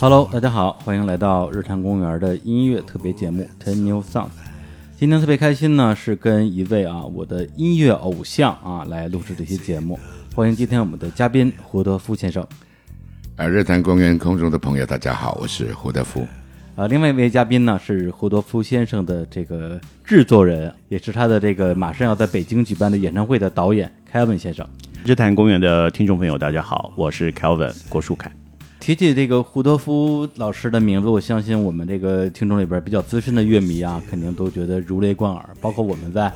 Hello，大家好，欢迎来到日坛公园的音乐特别节目《Ten New Songs》。今天特别开心呢，是跟一位啊我的音乐偶像啊来录制这期节目。欢迎今天我们的嘉宾胡德夫先生。啊，日坛公园空中的朋友，大家好，我是胡德夫。啊，另外一位嘉宾呢是胡德夫先生的这个制作人，也是他的这个马上要在北京举办的演唱会的导演 Kevin 先生。日坛公园的听众朋友，大家好，我是 Calvin 郭树凯。提起这个胡德夫老师的名字，我相信我们这个听众里边比较资深的乐迷啊，肯定都觉得如雷贯耳。包括我们在，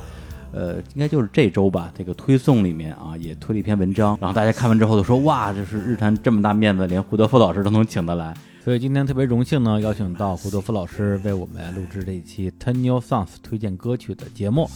呃，应该就是这周吧，这个推送里面啊，也推了一篇文章，然后大家看完之后都说，哇，这是日坛这么大面子，连胡德夫老师都能请得来。所以今天特别荣幸呢，邀请到胡德夫老师为我们录制这一期 Ten New Songs 推荐歌曲的节目。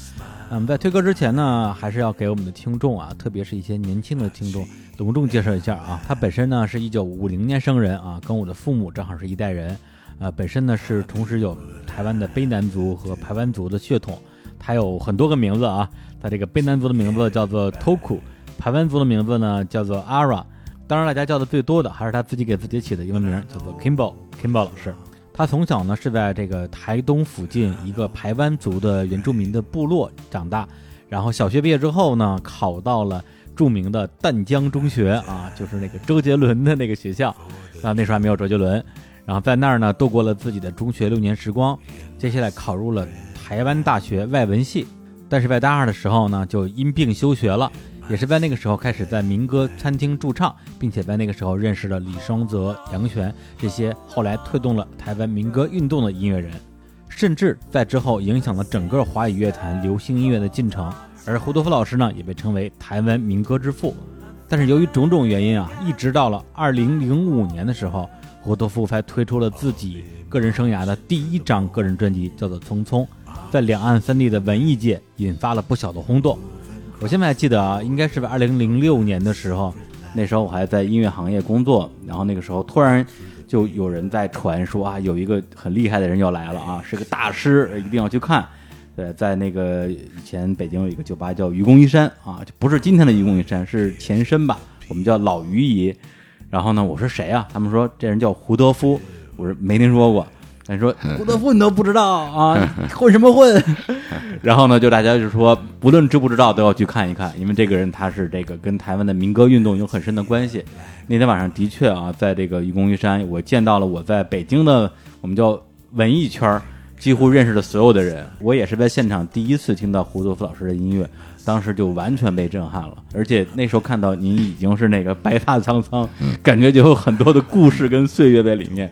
嗯，在推歌之前呢，还是要给我们的听众啊，特别是一些年轻的听众，隆重介绍一下啊。他本身呢是一九五零年生人啊，跟我的父母正好是一代人。呃，本身呢是同时有台湾的卑南族和排湾族的血统。他有很多个名字啊，他这个卑南族的名字叫做 Toku，排湾族的名字呢叫做 Ara。当然，大家叫的最多的还是他自己给自己起的英文名，叫做 Kimball，Kimball 老师。他从小呢是在这个台东附近一个排湾族的原住民的部落长大，然后小学毕业之后呢，考到了著名的淡江中学啊，就是那个周杰伦的那个学校啊，那时候还没有周杰伦。然后在那儿呢度过了自己的中学六年时光，接下来考入了台湾大学外文系，但是在大二的时候呢就因病休学了。也是在那个时候开始在民歌餐厅驻唱，并且在那个时候认识了李双泽、杨泉这些后来推动了台湾民歌运动的音乐人，甚至在之后影响了整个华语乐坛流行音乐的进程。而胡德夫老师呢，也被称为台湾民歌之父。但是由于种种原因啊，一直到了二零零五年的时候，胡德夫才推出了自己个人生涯的第一张个人专辑，叫做《匆匆》，在两岸三地的文艺界引发了不小的轰动。我现在还记得啊，应该是二零零六年的时候，那时候我还在音乐行业工作，然后那个时候突然就有人在传说啊，有一个很厉害的人要来了啊，是个大师，一定要去看。对，在那个以前北京有一个酒吧叫愚公移山啊，就不是今天的愚公移山，是前身吧，我们叫老愚姨。然后呢，我说谁啊？他们说这人叫胡德夫，我说没听说过。他说胡德夫你都不知道啊，混什么混？然后呢，就大家就说，不论知不知道都要去看一看，因为这个人他是这个跟台湾的民歌运动有很深的关系。那天晚上的确啊，在这个愚公移山，我见到了我在北京的我们叫文艺圈儿几乎认识的所有的人。我也是在现场第一次听到胡德夫老师的音乐，当时就完全被震撼了。而且那时候看到您已经是那个白发苍苍，感觉就有很多的故事跟岁月在里面。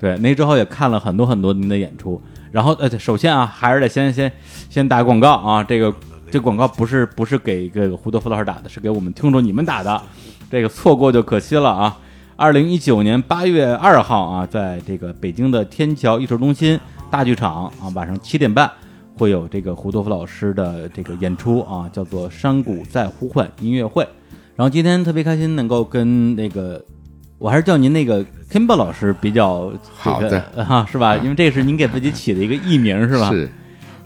对，那之后也看了很多很多您的演出，然后呃，首先啊，还是得先先先打广告啊，这个这广告不是不是给这个胡德夫老师打的，是给我们听众你们打的，这个错过就可惜了啊。二零一九年八月二号啊，在这个北京的天桥艺术中心大剧场啊，晚上七点半会有这个胡德夫老师的这个演出啊，叫做《山谷在呼唤》音乐会。然后今天特别开心能够跟那个。我还是叫您那个 Kimber 老师比较好的哈，是吧？因为这是您给自己起的一个艺名，是吧？是，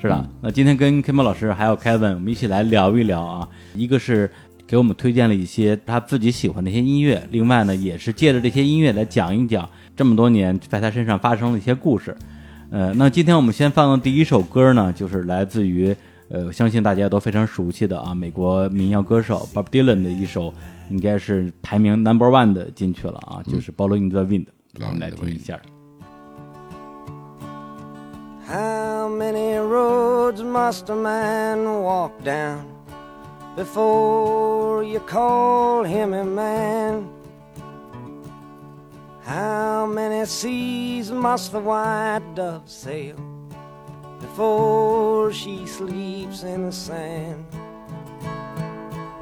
是的。那今天跟 Kimber 老师还有 Kevin，我们一起来聊一聊啊。一个是给我们推荐了一些他自己喜欢的一些音乐，另外呢，也是借着这些音乐来讲一讲这么多年在他身上发生的一些故事。呃，那今天我们先放的第一首歌呢，就是来自于呃，相信大家都非常熟悉的啊，美国民谣歌手 Bob Dylan 的一首。应该是排名 number one 的进去了啊，就是《Following the Wind》，我们来听一下。 How many roads must a man walk down before you call him a man? How many seas must the white dove sail before she sleeps in the sand?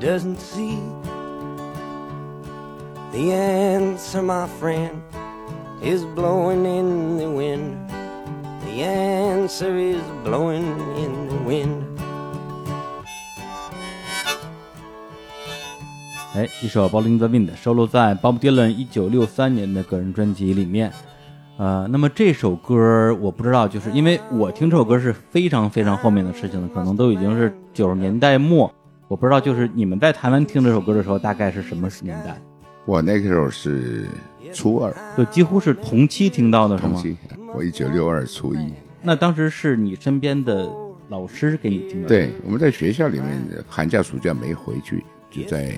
doesn't see? The answer, my friend, is blowing in the wind. The answer is blowing in the wind. 哎，一首《Bowling the Wind》收录在 Bob Dylan 一九六三年的个人专辑里面。呃，那么这首歌我不知道，就是因为我听这首歌是非常非常后面的事情了，可能都已经是九十年代末。我不知道，就是你们在台湾听这首歌的时候，大概是什么年代？我那个时候是初二，就几乎是同期听到的，是吗？同期，我一九六二初一。那当时是你身边的老师给你听的？对，我们在学校里面，寒假暑假没回去，就在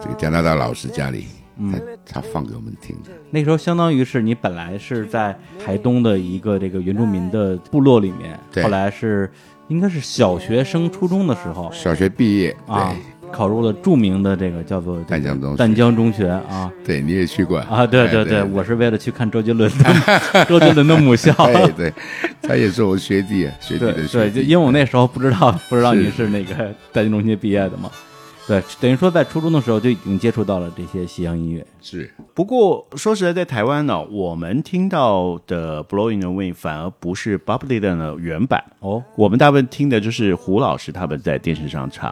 这个加拿大老师家里，他他放给我们听的。那时候相当于是你本来是在台东的一个这个原住民的部落里面，对后来是应该是小学升初中的时候小学毕业，啊，考入了著名的这个叫做淡江中学。淡江中学啊。对，你也去过。啊，对对哎对，我是为了去看周杰伦的 周杰伦的母校。对对，他也是我学弟啊，学弟对对，的学弟。就因为我那时候不知道不知道你是那个淡江中学毕业的嘛，对，等于说在初中的时候就已经接触到了这些西洋音乐。是不过说实在，在台湾呢，我们听到的《Blowing the Wind》反而不是 Bob Dylan 的原版哦，我们大部分听的就是胡老师他们在电视上唱。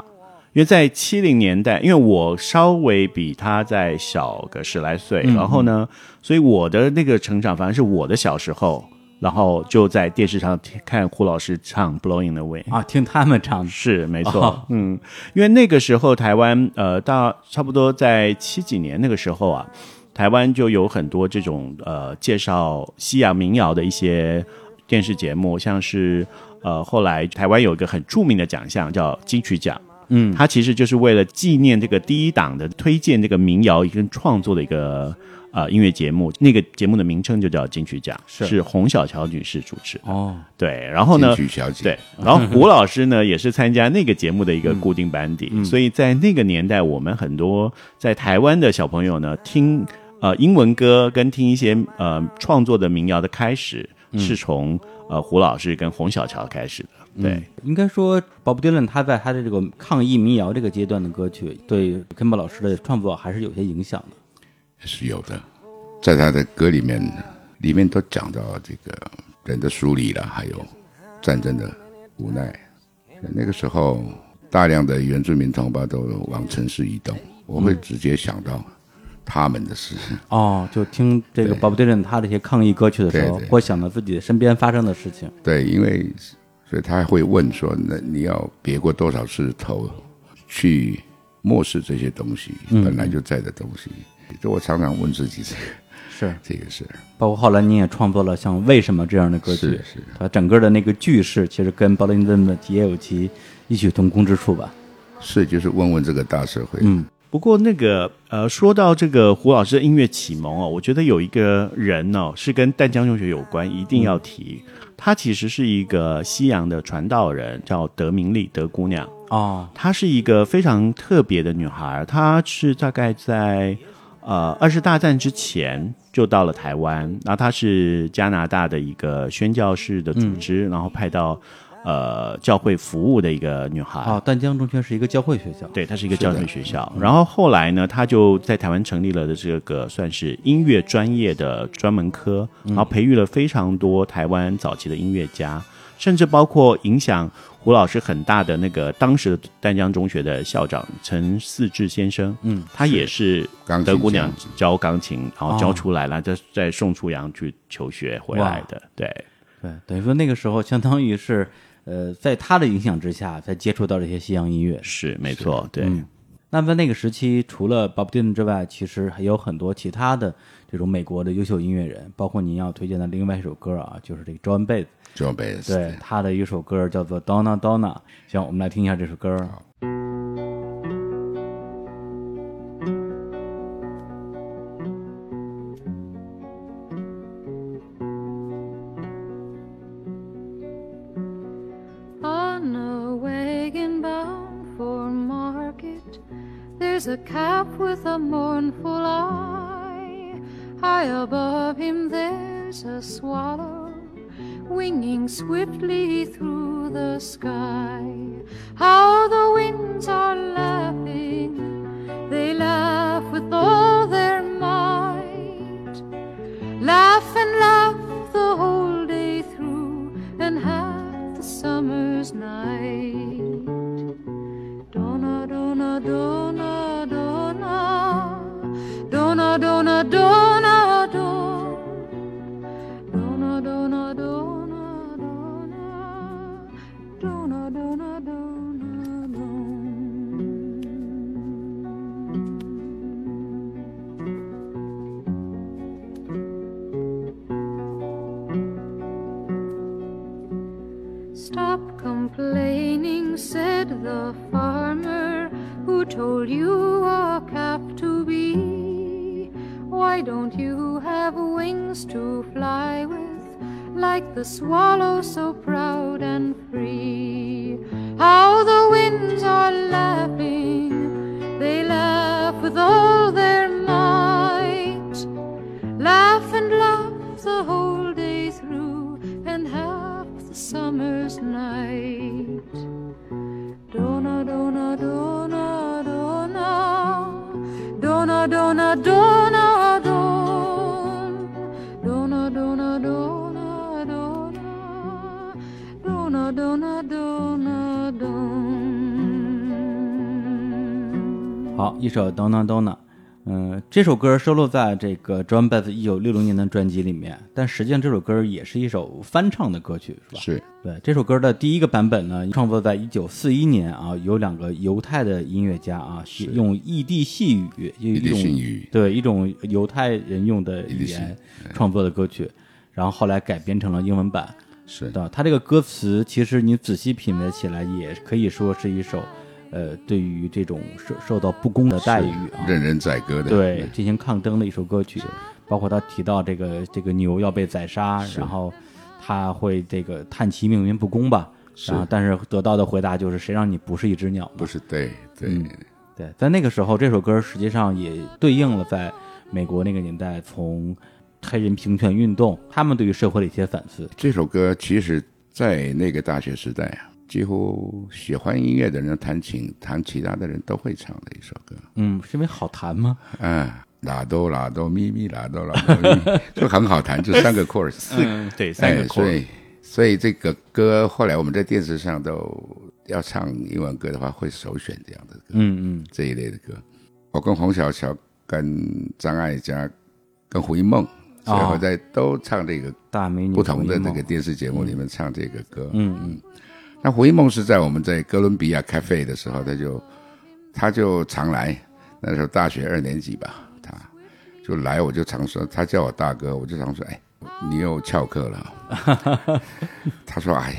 因为在七零年代，因为我稍微比他在小个十来岁，然后呢，所以我的那个成长反而是我的小时候，然后就在电视上听看胡老师唱《Blowing the way》啊，听他们唱是没错，哦。嗯，因为那个时候台湾呃，到差不多在七几年那个时候啊，台湾就有很多这种呃介绍西洋民谣的一些电视节目，像是呃后来台湾有一个很著名的奖项叫金曲奖。嗯。它其实就是为了纪念这个第一档的推荐这个民谣跟创作的一个呃音乐节目，那个节目的名称就叫金曲奖，是是洪小乔女士主持的。哦，对，然后呢，金曲小姐，对，然后胡老师呢也是参加那个节目的一个固定班底，所以在那个年代，我们很多在台湾的小朋友呢，听呃英文歌跟听一些呃创作的民谣的开始，是从呃胡老师跟洪小乔开始的。对，应该说，Bob Dylan 他在他的这个抗议民谣这个阶段的歌曲，对 Kimber 老师的创作还是有些影响的。是有的，在他的歌里面，里面都讲到这个人的疏离了，还有战争的无奈。那个时候，大量的原住民同胞都往城市移动，我会直接想到他们的事。哦，就听这个对 Bob Dylan 他这些抗议歌曲的时候，会想到自己身边发生的事情。对，因为所以他会问说：“那你要别过多少次头去漠视这些东西，本来就在的东西？”就我常常问自己这个是，这个是。包括后来你也创作了像《为什么》这样的歌曲，是是它整个的那个句式其实跟 Bob Dylan 的也有其异曲同工之处吧。是，就是问问这个大社会。嗯，不过那个呃，说到这个胡老师的音乐启蒙哦，我觉得有一个人哦是跟淡江中学有关，一定要提。她其实是一个西洋的传道人，叫德明利德姑娘。哦，她是一个非常特别的女孩，她是大概在呃二次大战之前就到了台湾，然后她是加拿大的一个宣教士的组织，然后派到呃教会服务的一个女孩。哦，淡江中学是一个教会学校。对，它是一个教会学校。然后后来呢，他就在台湾成立了的这个算是音乐专业的专门科，然后培育了非常多台湾早期的音乐家，甚至包括影响胡老师很大的那个当时的丹江中学的校长陈四志先生。嗯，他也是德姑娘教钢琴，然后哦教出来了，再再送出洋去求学回来的。对。对，等于说那个时候相当于是，呃，在他的影响之下，才接触到这些西洋音乐。是没错，对。嗯那在那个时期，除了 Bob Dylan 之外，其实还有很多其他的这种美国的优秀音乐人，包括您要推荐的另外一首歌啊，就是这个 John 贝斯对他的一首歌叫做 Donna Donna。行，我们来听一下这首歌。一首 Donna Donna。嗯，这首歌收录在这个 John Baez 一九六零年的专辑里面，但实际上这首歌也是一首翻唱的歌曲，是吧？是对，这首歌的第一个版本呢，创作在一九四一年啊，有两个犹太的音乐家啊，用异地细语，一异地语对一种犹太人用的语言创作的歌曲，然后后来改编成了英文版。是的，它这个歌词其实你仔细品味起来，也可以说是一首，呃，对于这种受受到不公的待遇啊，任人宰割的，对，进行抗争的一首歌曲，包括他提到这个这个牛要被宰杀，然后他会这个叹其命运不公吧，是然后但是得到的回答就是谁让你不是一只鸟？不是对对、嗯对，在那个时候，这首歌实际上也对应了在美国那个年代从黑人平权运动，他们对于社会的一些反思。这首歌其实，在那个大学时代啊，几乎喜欢音乐的人弹琴、弹其他的人都会唱的一首歌。嗯，是因为好弹吗？嗯，拉哆拉哆咪咪拉哆拉哆咪，就很好弹，就三个 chorus。嗯，对，三个哎，chord，、所以所以这个歌后来我们在电视上都要唱英文歌的话，会首选这样的歌，嗯嗯这一类的歌。我跟洪小乔、跟张艾嘉、跟胡一梦，所以我在都唱这个大美女不同的胡一梦这个电视节目里面唱这个歌。嗯嗯那胡一梦是在我们在哥伦比亚咖啡的时候，他就他就常来，那时候大学二年级吧，他就来，我就常说，他叫我大哥，我就常说，哎，你又翘课了。他说，哎，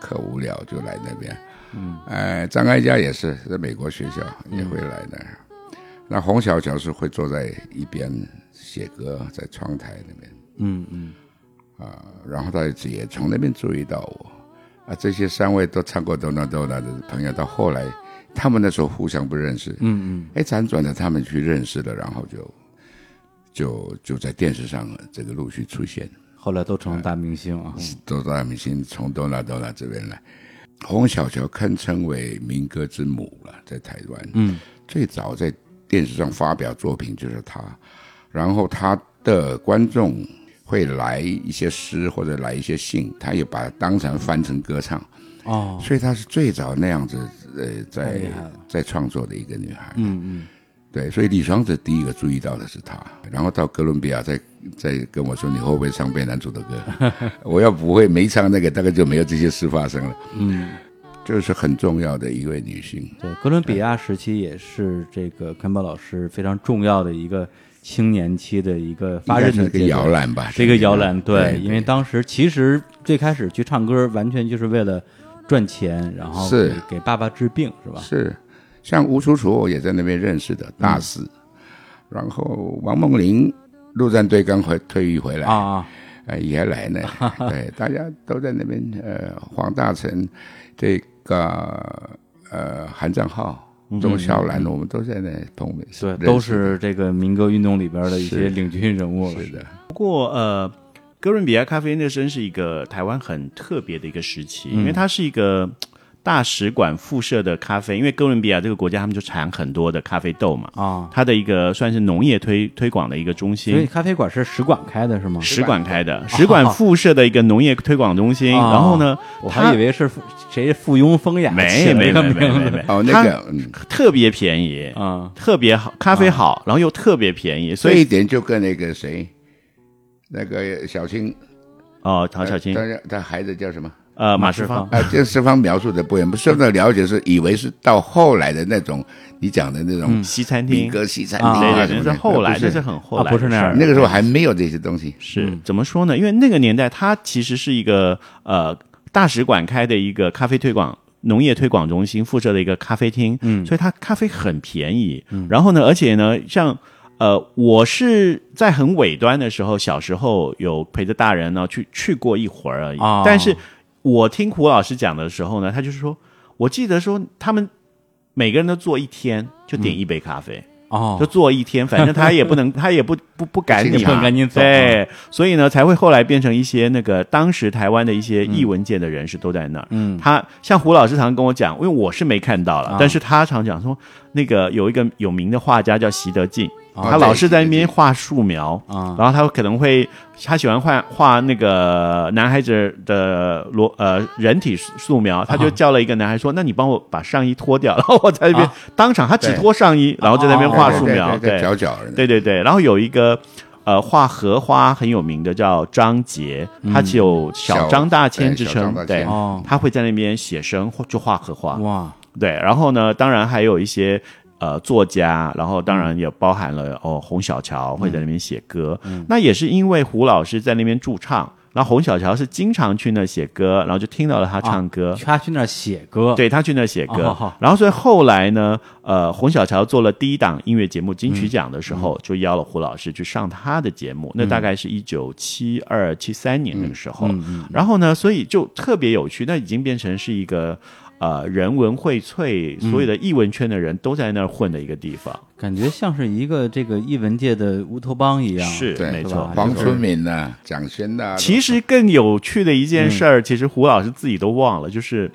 可无聊就来那边。嗯，哎，张艾嘉也是在美国学校也会来那儿。那洪小乔是会坐在一边写歌，在窗台那边。嗯嗯啊，然后他也从那边注意到我啊，这些三位都唱过《哆啦哆啦》的朋友，到后来他们那时候互相不认识，嗯嗯，哎，辗转的他们去认识了，然后就就就在电视上这个陆续出现，后来都成了大明星啊。都大明星从哆啦哆啦这边来。洪小乔堪称为民歌之母了，在台湾，嗯，最早在电视上发表作品就是他，然后他的观众会来一些诗或者来一些信，他也把它当成翻成歌唱，哦，所以她是最早那样子呃在在创作的一个女孩。嗯嗯对，所以李双子第一个注意到的是她，然后到哥伦比亚再再跟我说你会不会唱贝男主的歌？我要不会没唱那个，大概就没有这些事发生了。嗯，这是很重要的一位女性。对，哥伦比亚时期也是这个康宝老师非常重要的一个青年期的一个发展的摇篮吧？这个摇篮，对，因为当时其实最开始去唱歌，完全就是为了赚钱，然后是给给爸爸治病，是吧？是像吴楚楚，也在那边认识的大四，然后王梦玲陆战队刚回退役回来啊啊，呃，也来呢。对，大家都在那边。呃，黄大成，这个呃，韩正浩、钟小兰，我们都在那东北。对，都是这个民歌运动里边的一些领军人物了。是的，不过呃，哥伦比亚咖啡那真是一个台湾很特别的一个时期，因为它是一个嘖大使馆附设的咖啡，因为哥伦比亚这个国家他们就产很多的咖啡豆嘛，啊，它的一个算是农业推推广的一个中心。所以心。咖啡馆是使馆开的是吗？使馆开的，使馆附设的一个农业推广中心。啊然后呢，我还以为是附谁附庸风雅没没没没哦，那个，嗯，特别便宜，啊。特别好，咖啡好，然后又特别便宜，所以一点就跟那个谁，那个小青，哦，陶小青，他他孩子叫什么？呃，马马世世芳芳，啊，这世芳描述的不一样，不深的了解是以为是到后来的那种你讲的那种西餐民厅，歌西餐啊厅对对对，啊什么的，那是后来，这是很后啊来，不是那样那个时候还没有这些东西。是怎么说呢？因为那个年代，它其实是一个呃大使馆开的一个咖啡推广。农业推广中心附设的一个咖啡厅，嗯，所以它咖啡很便宜，嗯，然后呢，而且呢，像呃，我是在很尾端的时候，小时候有陪着大人呢去去过一会儿而已，哦但是我听胡老师讲的时候呢，他就是说，我记得说他们每个人都做一天，就点一杯咖啡，哦。就，做一天，反正他也不能，他也不不不赶你嘛，不赶紧走对，所以呢，才会后来变成一些那个当时台湾的一些艺文界的人士都在那儿。嗯，他像胡老师常跟我讲，因为我是没看到了，啊。但是他常讲说，那个有一个有名的画家叫席德进。他老是在那边画素描啊。然后他可能会他喜欢画画那个男孩子的裸呃人体素描，他就叫了一个男孩说：“那你帮我把上衣脱掉。”然后我在那边啊。当场，他只脱上衣，然后在那边哦画素描，对对对对角角，对对对，然后有一个呃画荷花很有名的叫张杰，他只有小小张大千之称对，哦。他会在那边写生或就画荷花，哇，对，然后呢，当然还有一些。呃，作家，然后当然也包含了哦，洪小乔会在那边写歌，那也是因为胡老师在那边驻唱，然后洪小乔是经常去那写歌，然后就听到了他唱歌，他去那写歌，对他去那写歌，然后所以后来呢，呃，洪小乔做了第一档音乐节目金曲奖的时候，就邀了胡老师去上他的节目，那大概是一九七二七三年那个时候，然后呢，所以就特别有趣，那已经变成是一个。呃，人文荟萃，所有的艺文圈的人都在那儿混的一个地方，感觉像是一个这个艺文界的乌托邦一样。是对没错。黄春明呐，蒋勋呐，其实更有趣的一件事儿，其实胡老师自己都忘了，就是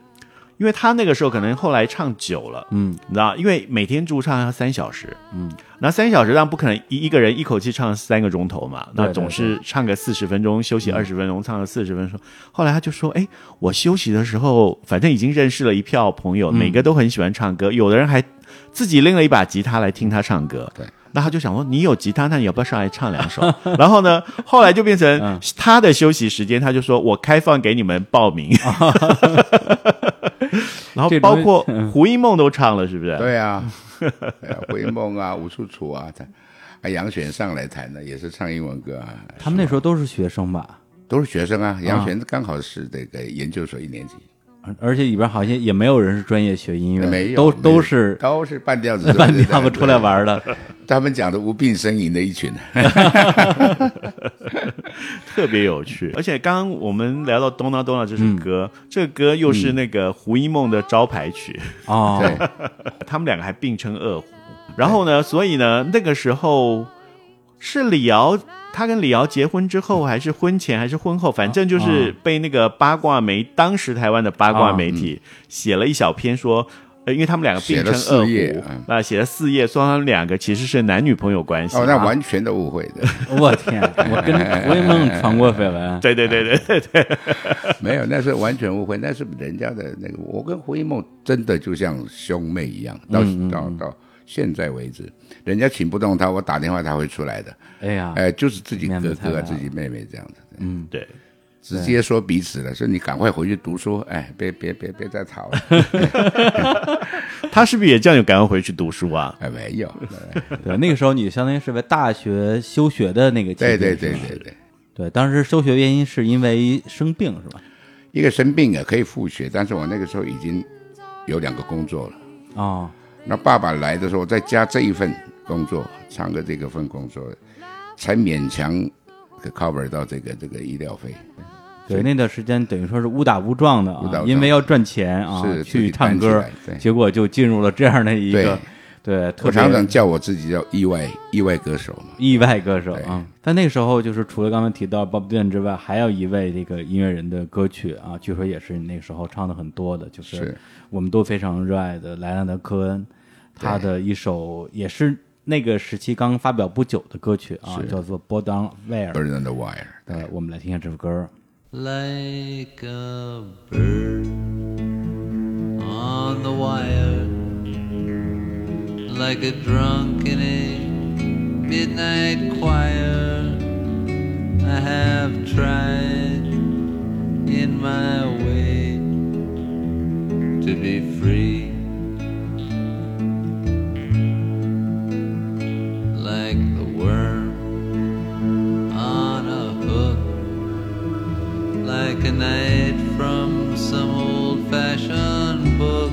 因为他那个时候可能后来唱久了，嗯，你知道，因为每天驻唱要三小时，嗯，那三小时当然不可能一一个人一口气唱三个钟头嘛，那总是唱个四十分钟，休息二十分钟，唱个四十分钟。后来他就说，哎，我休息的时候，反正已经认识了一票朋友，每个都很喜欢唱歌，有的人还自己拎了一把吉他来听他唱歌，对。那他就想说，你有吉他，那你要不要上来唱两首？然后呢，后来就变成他的休息时间，他就说我开放给你们报名，然后包括胡一梦都唱了，是不是？对啊，对啊回梦啊，吴楚楚啊，他啊杨璇上来弹的也是唱英文歌啊，他们那时候都是学生吧？都是学生啊。杨璇刚好是这个研究所一年级，而且里边好像也没有人是专业学音乐，没有都都是都是半吊子 半吊子出来。玩的。他们讲的无病呻吟的一群，特别有趣。而且刚刚我们聊到《Donna Donna》这首歌，这个歌又是那个胡一梦的招牌曲，哦，对，他们两个还并称二胡。然后呢，所以呢，那个时候是李敖，他跟李敖结婚之后，还是婚前，还是婚后，反正就是被那个八卦媒，当时台湾的八卦媒体写了一小篇说。呃，因为他们两个并称二四页胡嗯，那写了四页，说他们两个其实是男女朋友关系。哦，那完全的误会的，我天，我跟胡一梦传过绯闻。对对对对对对，没有，那是完全误会，那是人家的那个。我跟胡一梦真的就像兄妹一样，到到到现在为止，人家请不动他，我打电话他会出来的。哎呀，哎，就是自己哥哥自己妹妹这样子，嗯，对，直接说彼此了，说你赶快回去读书，哎，别别别别再吵了，他是不是也这样就赶快回去读书啊？哎，没有，对，那个时候你相当于是在大学休学的那个期间，对对对对对，对，当时休学原因是因为生病是吧？一个生病啊可以复学，但是我那个时候已经有两个工作了。哦，那爸爸来的时候，再加这一份工作，唱歌这个份工作，才勉强可 cover 到这个这个医疗费。对，那段时间等于说是误打误撞的啊，因为要赚钱啊，是去唱歌对，结果就进入了这样的一个对我常常叫我自己叫意外意外歌手嘛。意外歌手啊。但那个时候就是除了刚才提到 Bob Dylan 之外，还有一位这个音乐人的歌曲啊，据说也是你那个时候唱的很多的，就是是我们都非常热爱的莱昂德科恩，他的一首也是那个时期刚发表不久的歌曲啊，叫做《Born on Wire》。Bird on the Wire，对，我们来听一下这首歌。like a bird on the wire, like a drunk in a midnight choir. I have tried in my way to be free. Worm on a hook like a knight from some old fashioned book.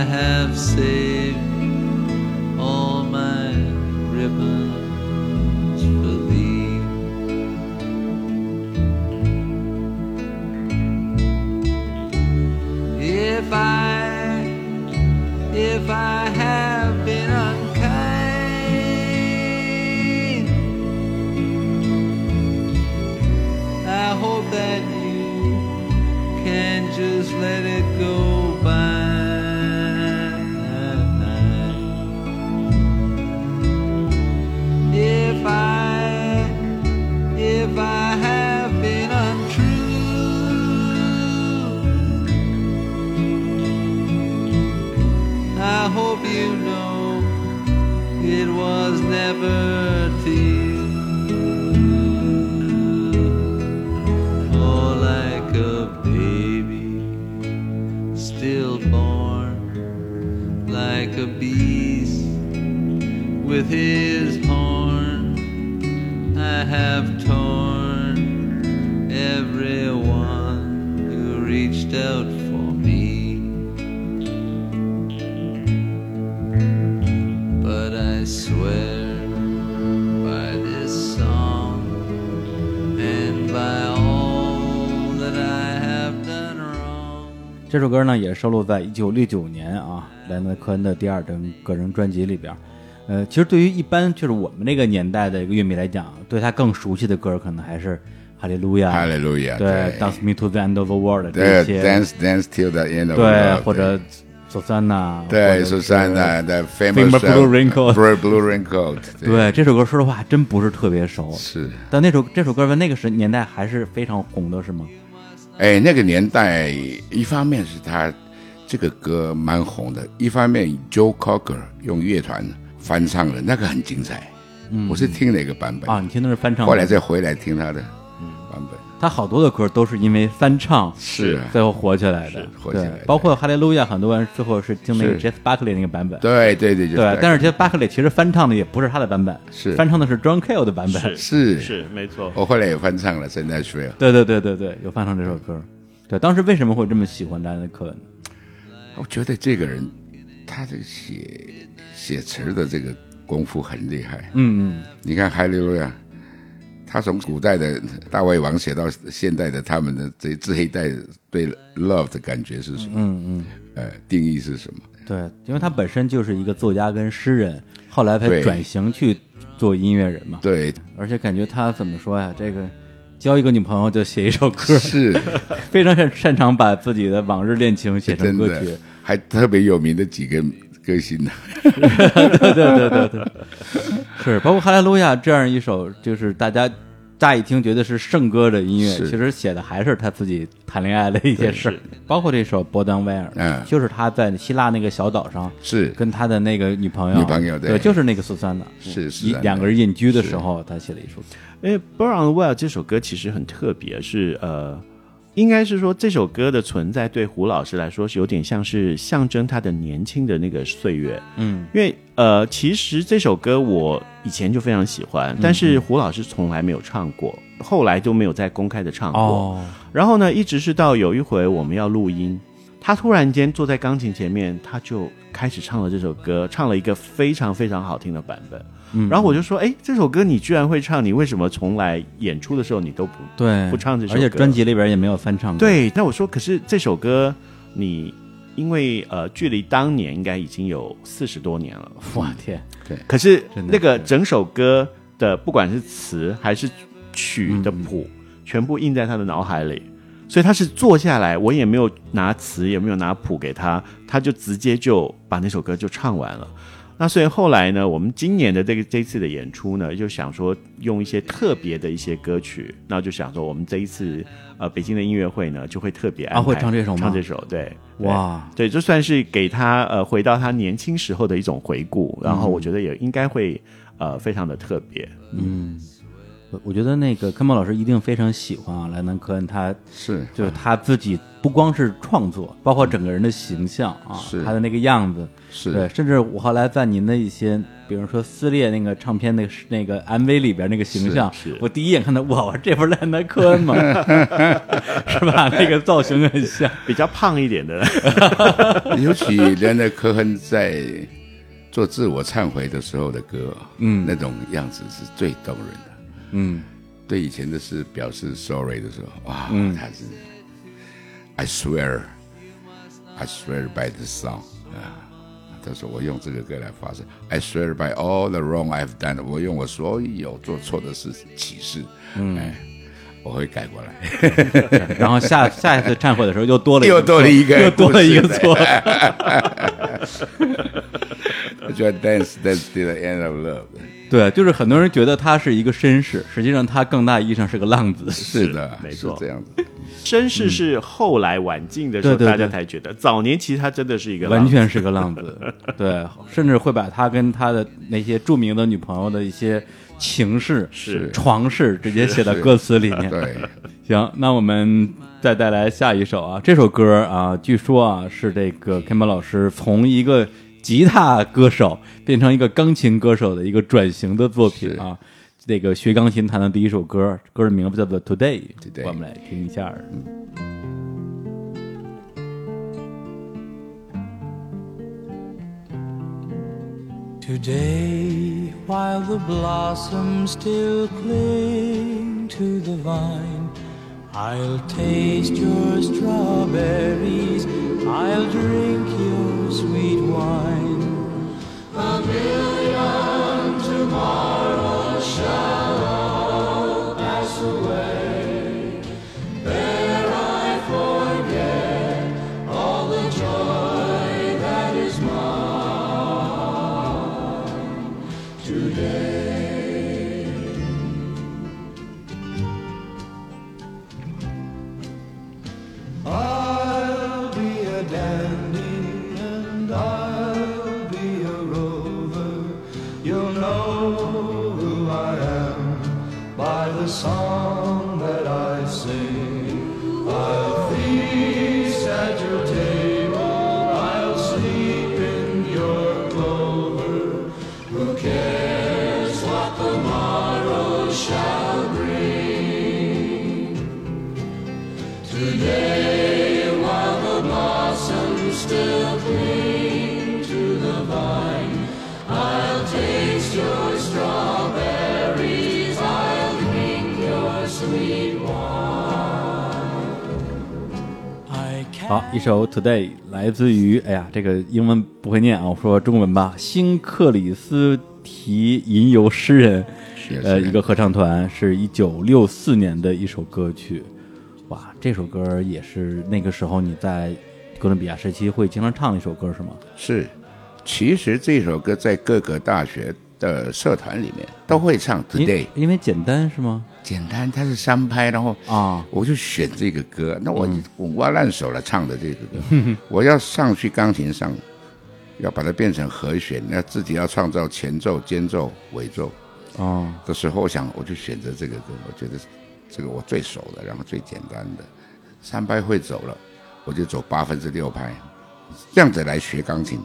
I have saved all my ribbons for thee. If I, if I have that you can just let it go by. If I, if I have been untrue, I hope you know it was never a beast with his horn. I have torn everyone who reached out 这首歌呢也收录在一九六九年啊莱昂纳科恩的第二张个人专辑里边。呃，其实对于一般就是我们那个年代的一个乐迷来讲，对他更熟悉的歌可能还是《哈利路亚》，哈利路亚，对，《Dance Me to the End of the World》对这些，，Dance Dance till the end of 对或者索珊娜，或对者是苏珊娜的 Famous Blue Raincoat Blue Raincoat，对这首歌，说实话还真不是特别熟，是。但那首这首歌在那个时年代还是非常红的，是吗？哎，那个年代，一方面是他这个歌蛮红的，一方面 Joe Cocker 用乐团翻唱的那个很精彩。嗯，我是听哪个版本。啊，你听的是翻唱，后来再回来听他的版本。他好多的歌都是因为翻唱是啊最后火起来的，火起来，包括《哈利路亚》，很多人最后是听那个 Jeff Buckley 那个版本，对对对，对，但是 Jeff Buckley 其实翻唱的也不是他的版本，是翻唱的是 John k a l e 的版本，是是是没错。我后来也翻唱了《圣诞树》。对对对对对，有翻唱这首歌。对，当时为什么会这么喜欢莱昂纳科恩？我觉得这个人他这个写写词的这个功夫很厉害。嗯嗯你看《哈利路亚》，他从古代的大胃王写到现代的他们的这这一代对 love 的感觉是什么？嗯嗯，呃，定义是什么？对，因为他本身就是一个作家跟诗人，后来才转型去做音乐人嘛。对，而且感觉他怎么说呀？这个交一个女朋友就写一首歌，是 非常擅擅长把自己的往日恋情写成歌曲。，还特别有名的几个歌星呢。对对对对对，是包括《哈利路亚》这样一首，就是大家乍一听觉得是圣歌的音乐，其实写的还是他自己谈恋爱的一些事儿，包括这首《波登威尔》，嗯。就是他在希腊那个小岛上是。跟他的那个女朋友，女朋友对。对，就是那个苏珊娜，是是一两个人隐居的时候，他写了一首歌，因为《Born on Well》这首歌其实很特别，是呃，应该是说这首歌的存在对胡老师来说是有点像是象征他的年轻的那个岁月。嗯，因为呃，其实这首歌我以前就非常喜欢，但是胡老师从来没有唱过，后来都没有再公开的唱过。哦，然后呢，一直是到有一回我们要录音，他突然间坐在钢琴前面，他就开始唱了这首歌，唱了一个非常非常好听的版本。嗯然后我就说，哎，这首歌你居然会唱，你为什么从来演出的时候你都不对，不唱这首而歌？且专辑里边也没有翻唱过，，对，那我说，可是这首歌你因为呃，距离当年应该已经有四十多年了，我天，对可是那个整首歌的不管是词还是曲的谱，全部印在他的脑海里。所以他是坐下来，我也没有拿词，也没有拿谱给他，他就直接就把那首歌就唱完了。那所以后来呢，我们今年的这个这次的演出呢，就想说用一些特别的一些歌曲，那就想说我们这一次呃北京的音乐会呢，就会特别安排啊会唱这首吗？唱这首，对，哇，对，这算是给他呃回到他年轻时候的一种回顾，然后我觉得也应该会呃非常的特别。嗯，我我觉得那个康茂老师一定非常喜欢啊，莱南科恩他是就是他自己不光是创作，包括整个人的形象啊，是他的那个样子，是对，甚至我后来在您的一些，比如说撕裂那个唱片那个那个 MV 里边那个形象，是是我第一眼看到，哇，我这不是莱南科恩吗？是吧？那个造型很像，比较胖一点的，尤其莱南科恩在做自我忏悔的时候的歌，嗯那种样子是最动人的。嗯，对以前的事表示 sorry 的时候，哇，嗯他是 I swear, I swear by the song 啊，他说我用这个歌来发誓，I swear by all the wrong I've done，我用我所有做错的事起誓，嗯，哎，我会改过来，然后下下一次忏悔的时候又多了又多了一个又多了一个错，我觉得 dance dance to the end of love，对，就是很多人觉得他是一个绅士，实际上他更大意义上是个浪子。是的，没错。这样子，绅士是后来晚近的时候大家才觉得，早年其实他真的是一个完浪子。全是个浪子，对，甚至会把他跟他的那些著名的女朋友的一些情事、是。床事直接写到歌词里面。对，行，那我们再带来下一首啊，这首歌啊，据说啊是这个 Kim 老师从一个吉他歌手变成一个钢琴歌手的一个转型的作品啊。这个学钢琴弹的第一首歌，歌的名字叫做《Today》我们来听一下。Today, while the blossoms still cling to the vine, I'll taste your strawberries, I'll drink your sweet wine. A million tomorrows shall 好，一首 Today 来自于，哎呀，这个英文不会念啊，我说中文吧。新克里斯提吟游诗人，呃，一个合唱团，是一九六四年的一首歌曲。哇，这首歌也是那个时候你在哥伦比亚时期会经常唱的一首歌是吗？是，其实这首歌在各个大学的社团里面都会唱 Today，因为简单是吗？简单，它是三拍，然后啊，我就选这个歌。那我滚瓜烂熟了唱的这个歌，我要上去钢琴上，要把它变成和弦，那自己要创造前奏、间奏、尾奏哦，的时候，我想我就选择这个歌，我觉得这个我最熟的，然后最简单的，三拍会走了，我就走八分之六拍，这样子来学钢琴，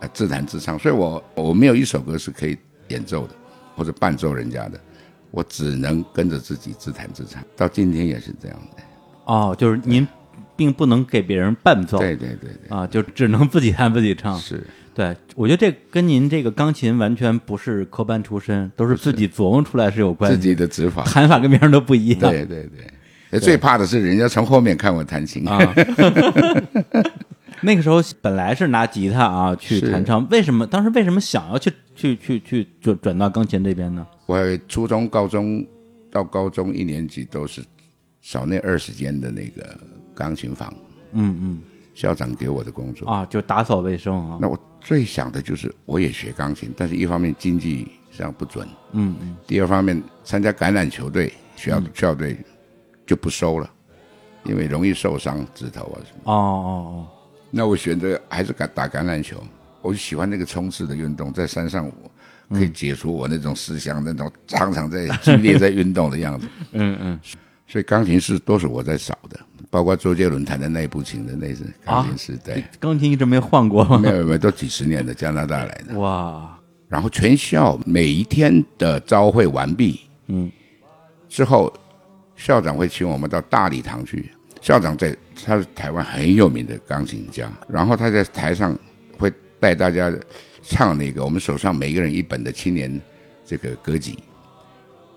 呃，自弹自唱。所以我我没有一首歌是可以演奏的，或者伴奏人家的，我只能跟着自己自弹自唱。到今天也是这样的。哦，就是您并不能给别人伴奏，对对对对，啊，就只能自己弹自己唱。是对，我觉得这跟您这个钢琴完全不是科班出身，都是自己琢磨出来是有关系，自己的指法。弹法跟别人都不一样。对对对，最怕的是人家从后面看我弹琴啊，那个时候本来是拿吉他啊去弹唱，为什么当时为什么想要去去去去转转到钢琴这边呢？我初中、高中到高中一年级都是少那二十间的那个钢琴房，嗯嗯校长给我的工作。啊，就打扫卫生啊。那我最想的就是我也学钢琴，但是一方面经济上不准，嗯嗯第二方面参加橄榄球队、学校校队就不收了，因为容易受伤指头啊什么。哦哦哦那我选择还是打打橄榄球，我喜欢那个冲刺的运动，在山上我可以解除我那种思想，那种常常在激烈在运动的样子。哦，嗯嗯所以钢琴是都是我在扫的，包括周杰伦弹的那部琴的那是钢琴师，对，钢琴一直没换过吗？没有没有，都几十年的加拿大来的。哇，然后全校每一天的朝会完毕，嗯，之后校长会请我们到大礼堂去。校长在他是台湾很有名的钢琴家，然后他在台上会带大家唱那个我们手上每个人一本的青年这个歌集，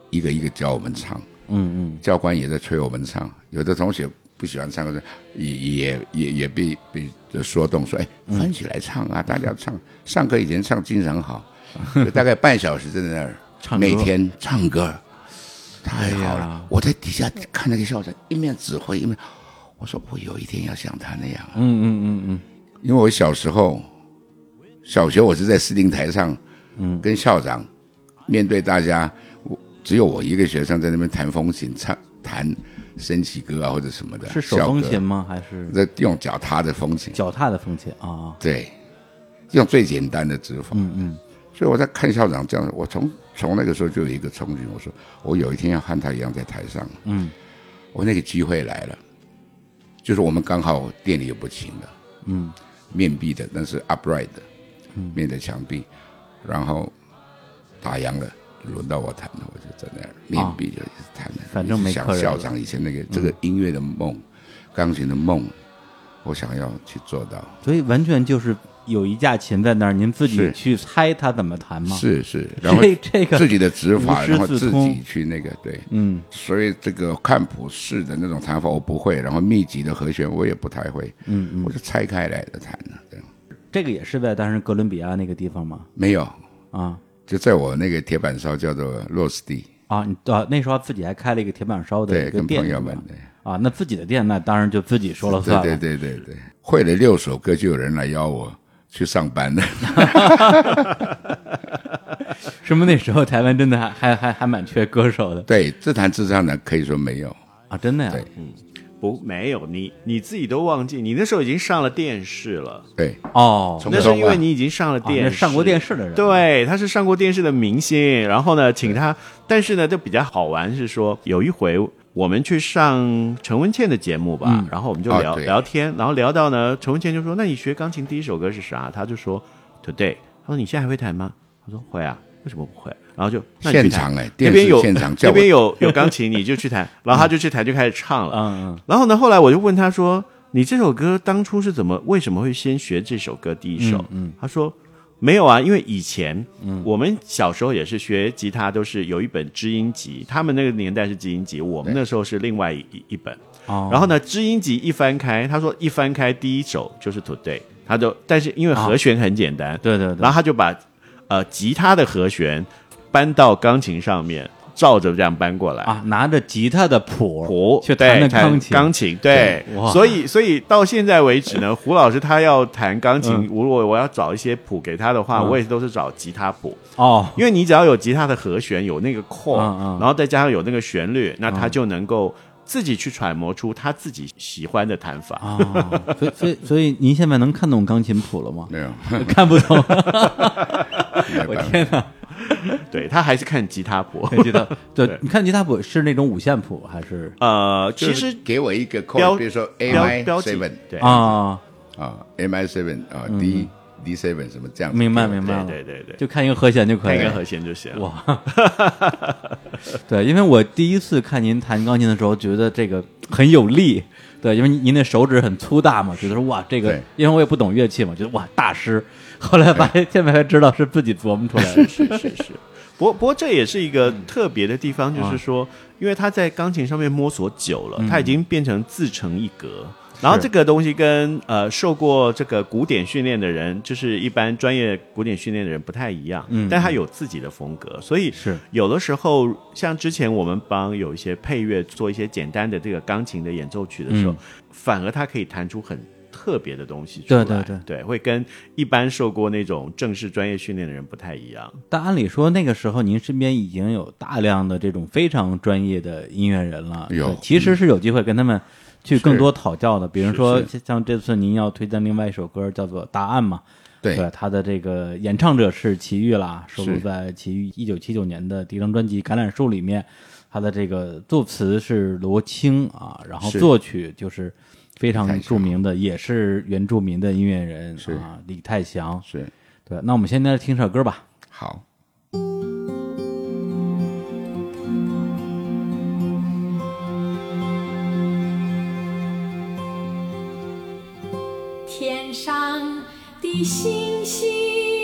一个一个教我们唱。嗯嗯教官也在催我们唱，有的同学不喜欢唱歌，也也也也被被说动，说哎，翻起来唱啊，大家唱。上课以前唱精神好，就 大概半小时在那儿唱每天唱歌，太好了。哎我在底下看那个校长一面指挥一面，我说我有一天要像他那样啊，嗯嗯嗯嗯因为我小时候小学我是在司令台上，嗯，跟校长面对大家，我只有我一个学生在那边弹风琴，唱弹升旗歌啊或者什么的，是手风琴？吗？还是在用脚踏的风琴，脚踏的风琴啊？对，用最简单的指法。嗯嗯所以我在看校长这样，我从从那个时候就有一个憧憬，我说我有一天要和他一样在台上。嗯我那个机会来了，就是我们刚好店里有部琴的，嗯面壁的，那是 upright 的，面的墙壁，然后打烊了，轮到我弹了，我就在那儿面壁就一直弹了。反正没想校长以前那个这个音乐的梦，钢琴的梦，我想要去做到。所以完全就是有一架琴在那儿，您自己去猜它怎么弹吗？是是，然后这这个自己的指法，然后自己去那个对。嗯所以这个看谱式的那种弹法我不会，然后密集的和弦我也不太会，嗯嗯，我就拆开来的弹的。这个也是在当时哥伦比亚那个地方吗？没有，啊就在我那个铁板烧叫做洛斯蒂，啊，你啊那时候自己还开了一个铁板烧的对，一个店，跟朋友们对。啊，那自己的店那当然就自己说了算了。对对对对对，会了六首歌就有人来邀我去上班了。是不是那时候台湾真的还还还还蛮缺歌手的对，自弹自唱的可以说没有。啊？真的呀？对不没有你你自己都忘记，你那时候已经上了电视了，对，哦，从那是因为你已经上了啊电上过电视的人，对，他是上过电视的明星，然后呢，请他，但是呢，就比较好玩是说，有一回我们去上陈文倩的节目吧，嗯然后我们就哦聊、对聊天，然后聊到呢，陈文倩就说：“那你学钢琴第一首歌是啥？”他就说：“Today。”他说：“你现在还会弹吗？”他说：“会啊，为什么不会？”然后就现场哎那边有现场 那边有有钢琴，你就去弹，然后他就去弹，就开始唱了。嗯嗯然后呢，后来我就问他说：“你这首歌当初是怎么，为什么会先学这首歌第一首？”嗯他说：“没有啊，因为以前，嗯。我们小时候也是学吉他，都是有一本知音集，他们那个年代是知音集，我们那时候是另外一一本。哦，然后呢，知音集一翻开，他说一翻开第一首就是 Today，他就但是因为和弦很简单，对对对，然后他就把呃吉他的和弦搬到钢琴上面，照着这样搬过来。啊，拿着吉他的谱谱去弹的对钢琴，钢琴对。对，所以所以到现在为止呢，胡老师他要弹钢琴，嗯。如果我要找一些谱给他的话，嗯。我也都是找吉他谱，哦，因为你只要有吉他的和弦，有那个 chord，、嗯嗯。然后再加上有那个旋律，那他就能够自己去揣摩出他自己喜欢的弹法。啊，所以所以所以您现在能看懂钢琴谱了吗？没有，看不懂，我天哪！对他还是看吉他谱。看吉他，对对，你看吉他谱是那种五线谱还是呃，其实给我一个标 chord，比如说 A 标 I seven 对啊？啊，A I seven 啊，D D seven 什么这样，明白明白了，对对对对就看一个和弦就可以了。看一个和弦就行了。哇，对，因为我第一次看您弹钢琴的时候，觉得这个很有力。对，因为您的手指很粗大嘛，觉得说哇，这个，因为我也不懂乐器嘛，觉得哇大师。后来发现，现在才知道是自己琢磨出来的。是是是。不过不过这也是一个特别的地方，就是说，因为他在钢琴上面摸索久了，他已经变成自成一格。然后这个东西跟呃受过这个古典训练的人，就是一般专业古典训练的人不太一样，嗯。但他有自己的风格，所以是。有的时候像之前我们帮有一些配乐做一些简单的这个钢琴的演奏曲的时候，嗯。反而他可以弹出很特别的东西出来，对对对，会跟一般受过那种正式专业训练的人不太一样。但按理说，那个时候您身边已经有大量的这种非常专业的音乐人了，有对其实是有机会跟他们去更多讨教的。比如说，像这次您要推荐另外一首歌叫做《答案》嘛，对他的这个演唱者是齐豫啦，收录在齐豫一九七九年的第一张专辑《橄榄树》里面。他的这个作词是罗青啊，然后作曲就是非常著名的，也是原住民的音乐人是啊，李泰祥。是对，那我们现在听首歌吧。好。天上的星星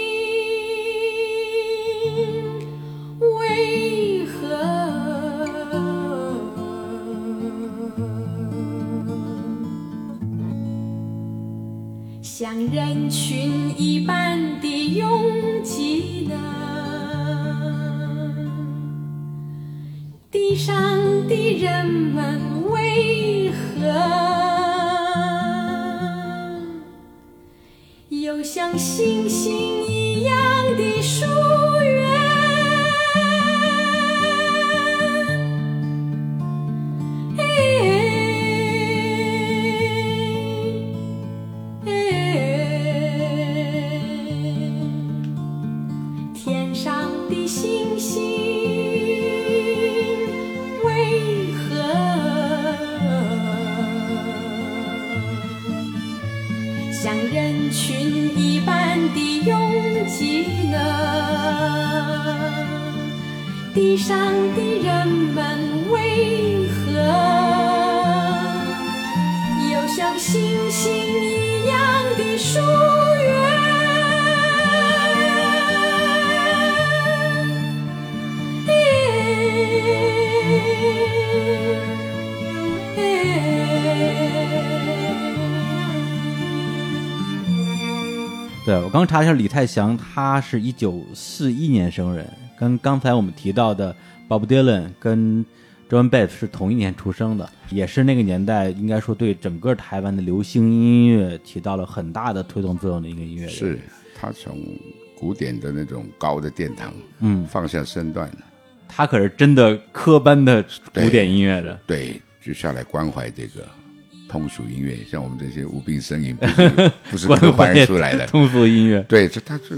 像人群一般的拥挤呢？地上的人们为何又像星星一样的疏刚查一下，李泰祥他是一九四一年生人，跟刚才我们提到的 Bob Dylan 跟 John Baez 是同一年出生的，也是那个年代应该说对整个台湾的流行音乐起到了很大的推动作用的一个音乐人。是他从古典的那种高的殿堂，嗯，放下身段，他可是真的科班的古典音乐的。对，就下来关怀这个通俗音乐，像我们这些无病呻吟，不是不是科幻出来的，通俗音乐。对，这它是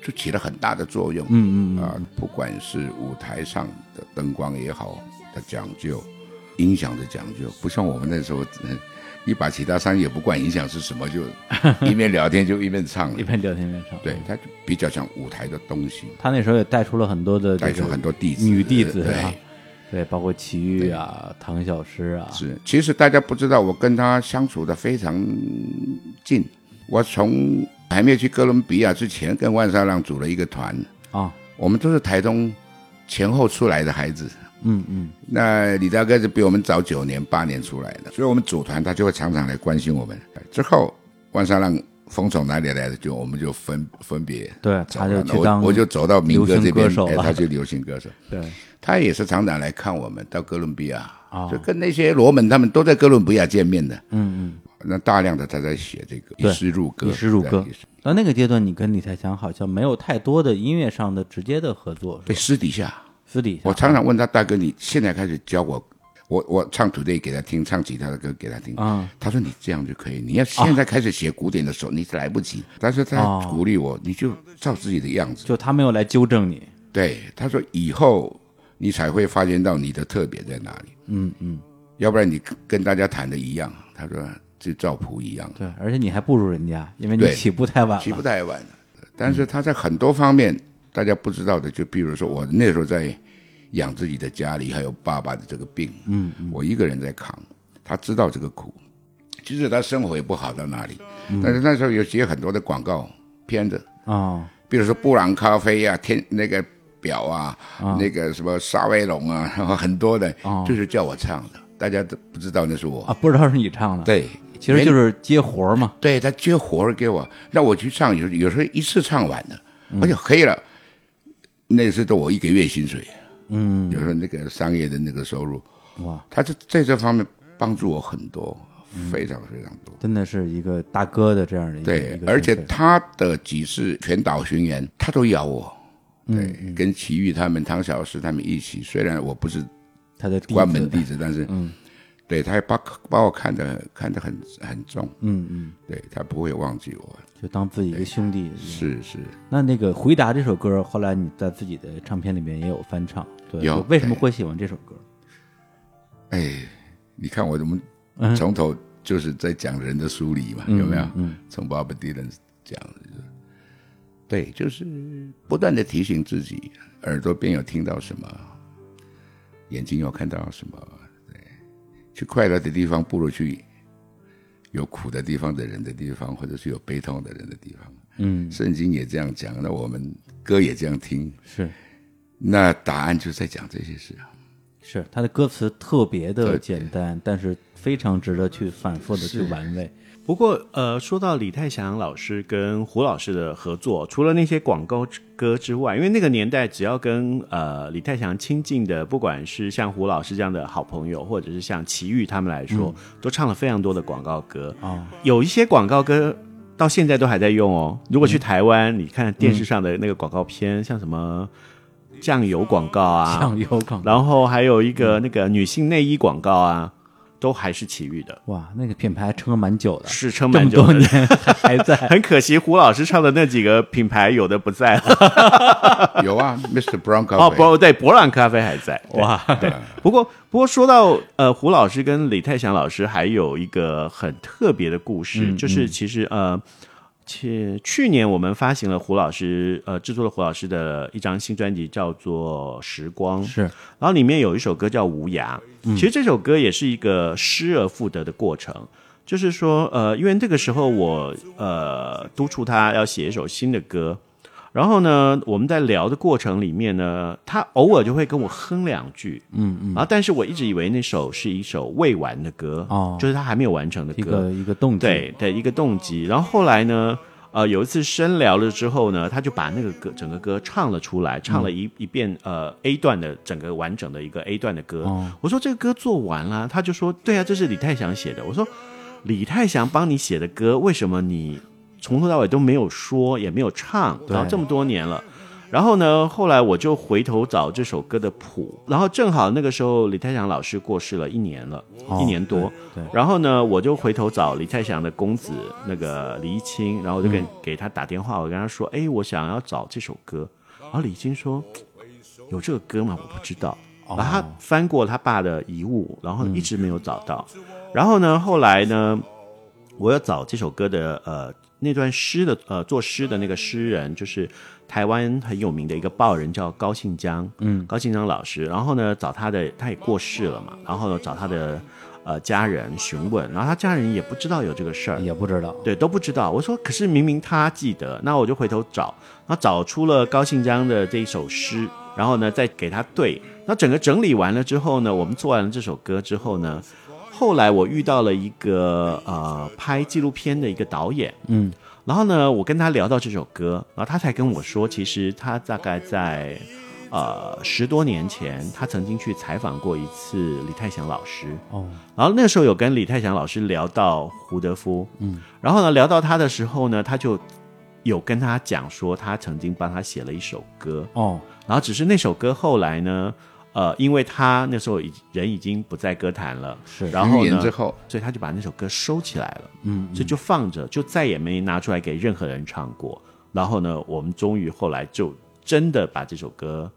就起了很大的作用，嗯嗯嗯啊，不管是舞台上的灯光也好的讲究，音响的讲究，不像我们那时候，嗯一把吉他上也不管音响是什么，就 一面聊天就一面唱了一。边聊天一边唱。对，它就比较像舞台的东西，他那时候也带出了很多的这带出很多弟子，女弟子对啊，对，包括齐豫啊、唐小诗啊，是，其实大家不知道，我跟他相处的非常近。我从还没有去哥伦比亚之前，跟万沙浪组了一个团，啊，我们都是台东前后出来的孩子。嗯嗯，那李大哥是比我们早九年、八年出来的，所以我们组团，他就会常常来关心我们。之后，万沙浪风从哪里来的，就我们就分分别对，他就当我我就走到民歌这边，哎他就流行歌手。对，他也是常常来看我们到哥伦比亚，哦就跟那些罗门他们都在哥伦比亚见面的。嗯嗯。那大量的他在写这个对以诗入歌，以诗入歌到那个阶段，你跟李泰祥好像没有太多的音乐上的直接的合作，对，私底下，私底下。我常常问他大哥，你现在开始教我，我我唱 today 给他听，唱其他的歌给他听。啊他说你这样就可以，你要现在开始写古典的时候，你是来不及。但是他哦鼓励我，你就照自己的样子。就他没有来纠正你。对，他说以后你才会发现到你的特别在哪里，嗯嗯，要不然你跟大家谈的一样。他说就照谱一样，对，而且你还不如人家，因为你起步太晚了。起步太晚了。但是他在很多方面大家不知道的，就比如说我那时候在养自己的家里，还有爸爸的这个病，嗯嗯我一个人在扛，他知道这个苦。其实他生活也不好到哪里，嗯但是那时候有接很多的广告片子，哦比如说布朗咖啡啊，天那个表啊，那个什么沙威龙啊，然 后很多的，哦。就是叫我唱的，大家都不知道那是我。啊，不知道是你唱的。，对，其实就是接活儿嘛。对他接活儿给我，让我去唱，有有时候一次唱完了，嗯。而且黑了，那是都我一个月薪水，嗯，有时候那个商业的那个收入，哇，他这在这方面帮助我很多，嗯。非常非常多。真的是一个大哥的这样的一个对而且他的几次全岛巡演，他都邀我。嗯对，跟齐豫他们、唐小诗他们一起，虽然我不是他的关门弟子，但是，嗯对，他还把把我看得看得很很重，嗯嗯，对他不会忘记我，就当自己一个兄弟。是是，那那个《回答》这首歌，后来你在自己的唱片里面也有翻唱，对，有为什么会喜欢这首歌？哎，你看我怎么嗯。从头就是在讲人的梳理嘛，嗯有没有？嗯。从 Bob Dylan 讲，就是对，就是不断的提醒自己，耳朵边有听到什么，眼睛有看到什么，对，去快乐的地方不如去有苦的地方的人的地方，或者是有悲痛的人的地方。嗯，圣经也这样讲，那我们歌也这样听，是那答案就在讲这些事啊。是，他的歌词特别的简单，但是非常值得去反复的去玩味。不过，呃，说到李泰祥老师跟胡老师的合作，除了那些广告歌之外，因为那个年代只要跟呃李泰祥亲近的，不管是像胡老师这样的好朋友，或者是像齐豫他们来说，都唱了非常多的广告歌。哦，有一些广告歌到现在都还在用哦。如果去台湾，你看电视上的那个广告片，像什么酱油广告啊，酱油广告，然后还有一个那个女性内衣广告啊，都还是奇遇的，哇，那个品牌撑了蛮久的，是撑蛮久的。多年还 还在。很可惜，胡老师唱的那几个品牌有的不在了。有啊，Mr. Brown 咖哦，啡，不对，博朗咖啡还在。哇，对。不过，不过说到呃，胡老师跟李泰祥老师还有一个很特别的故事，嗯就是其实呃。去去年我们发行了胡老师呃制作了胡老师的一张新专辑，叫做《时光》，是然后里面有一首歌叫《无涯》，其实这首歌也是一个失而复得的过程。就是说，呃，因为那个时候我呃督促他要写一首新的歌，然后呢，我们在聊的过程里面呢，他偶尔就会跟我哼两句，嗯嗯，然后但是我一直以为那首是一首未完的歌，哦。就是他还没有完成的歌，一个一个动机，对对，一个动机。然后后来呢，呃，有一次深聊了之后呢，他就把那个歌整个歌唱了出来，唱了一、一遍呃 A 段的整个完整的一个 A 段的歌。哦。我说这个歌做完了，他就说对啊，这是李泰祥写的。我说李泰祥帮你写的歌，为什么你从头到尾都没有说，也没有唱？然后这么多年了。然后呢，后来我就回头找这首歌的谱，然后正好那个时候李泰祥老师过世了一年了，哦一年多。对，然后呢，我就回头找李泰祥的公子那个李一清，然后我就嗯给、给他打电话，我跟他说，哎，我想要找这首歌。然后李一清说，有这个歌吗？我不知道。哦然后他翻过他爸的遗物，然后一直没有找到。嗯然后呢，后来呢，我要找这首歌的呃那段诗的呃作诗的那个诗人，就是台湾很有名的一个报人，叫高信江，嗯，高信江老师。然后呢，找他的他也过世了嘛，然后呢找他的呃家人询问，然后他家人也不知道有这个事儿，也不知道，对，都不知道。我说，可是明明他记得，那我就回头找，然后找出了高信江的这一首诗，然后呢再给他对。那整个整理完了之后呢，我们做完了这首歌之后呢，后来我遇到了一个呃拍纪录片的一个导演，嗯，然后呢，我跟他聊到这首歌，然后他才跟我说，其实他大概在呃十多年前，他曾经去采访过一次李泰祥老师，哦，然后那时候有跟李泰祥老师聊到胡德夫，嗯，然后呢聊到他的时候呢，他就有跟他讲说，他曾经帮他写了一首歌，哦，然后只是那首歌后来呢，呃，因为他那时候已人已经不在歌坛了，是然后呢余年之，后，所以他就把那首歌收起来了，嗯，所以就放着，就再也没拿出来给任何人唱过。然后呢，我们终于后来就真的把这首歌，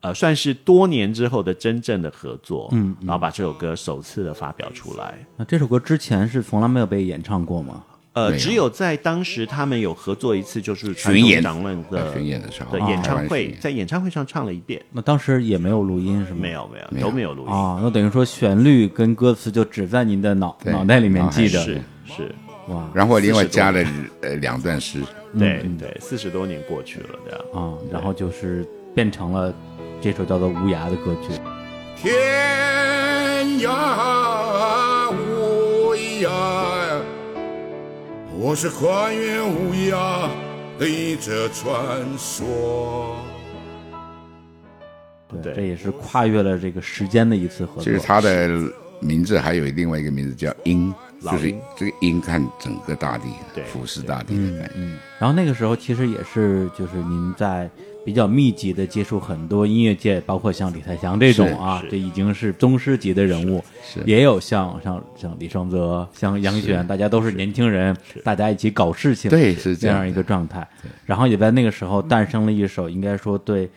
呃，算是多年之后的真正的合作，嗯然后把这首歌首次的发表出来。那这首歌之前是从来没有被演唱过吗？呃，只有在当时他们有合作一次，就是巡演。的呃巡演的时候的演唱会，在演唱会上唱了一遍，那当时也没有录音是吗？没有没有都没有录音，啊，那等于说旋律跟歌词就只在您的脑脑袋里面记着，是是，哇。然后另外加了呃两段诗，对对，四十多年过去了，这样。啊，然后就是变成了这首叫做《无涯》的歌曲。天涯无涯，我是跨越无涯的一则传说。对，对这也是跨越了这个时间的一次合作。其实他的名字还有另外一个名字叫鹰，就是这个鹰看整个大地，俯视大地的感觉。嗯，然后那个时候其实也是就是您在比较密集的接触很多音乐界，包括像李泰祥这种啊，这已经是宗师级的人物，是也有像像像李双泽、像杨选，大家都是年轻人，大家一起搞事情，对是这样一个状态。然后也在那个时候诞生了一首，应该说对。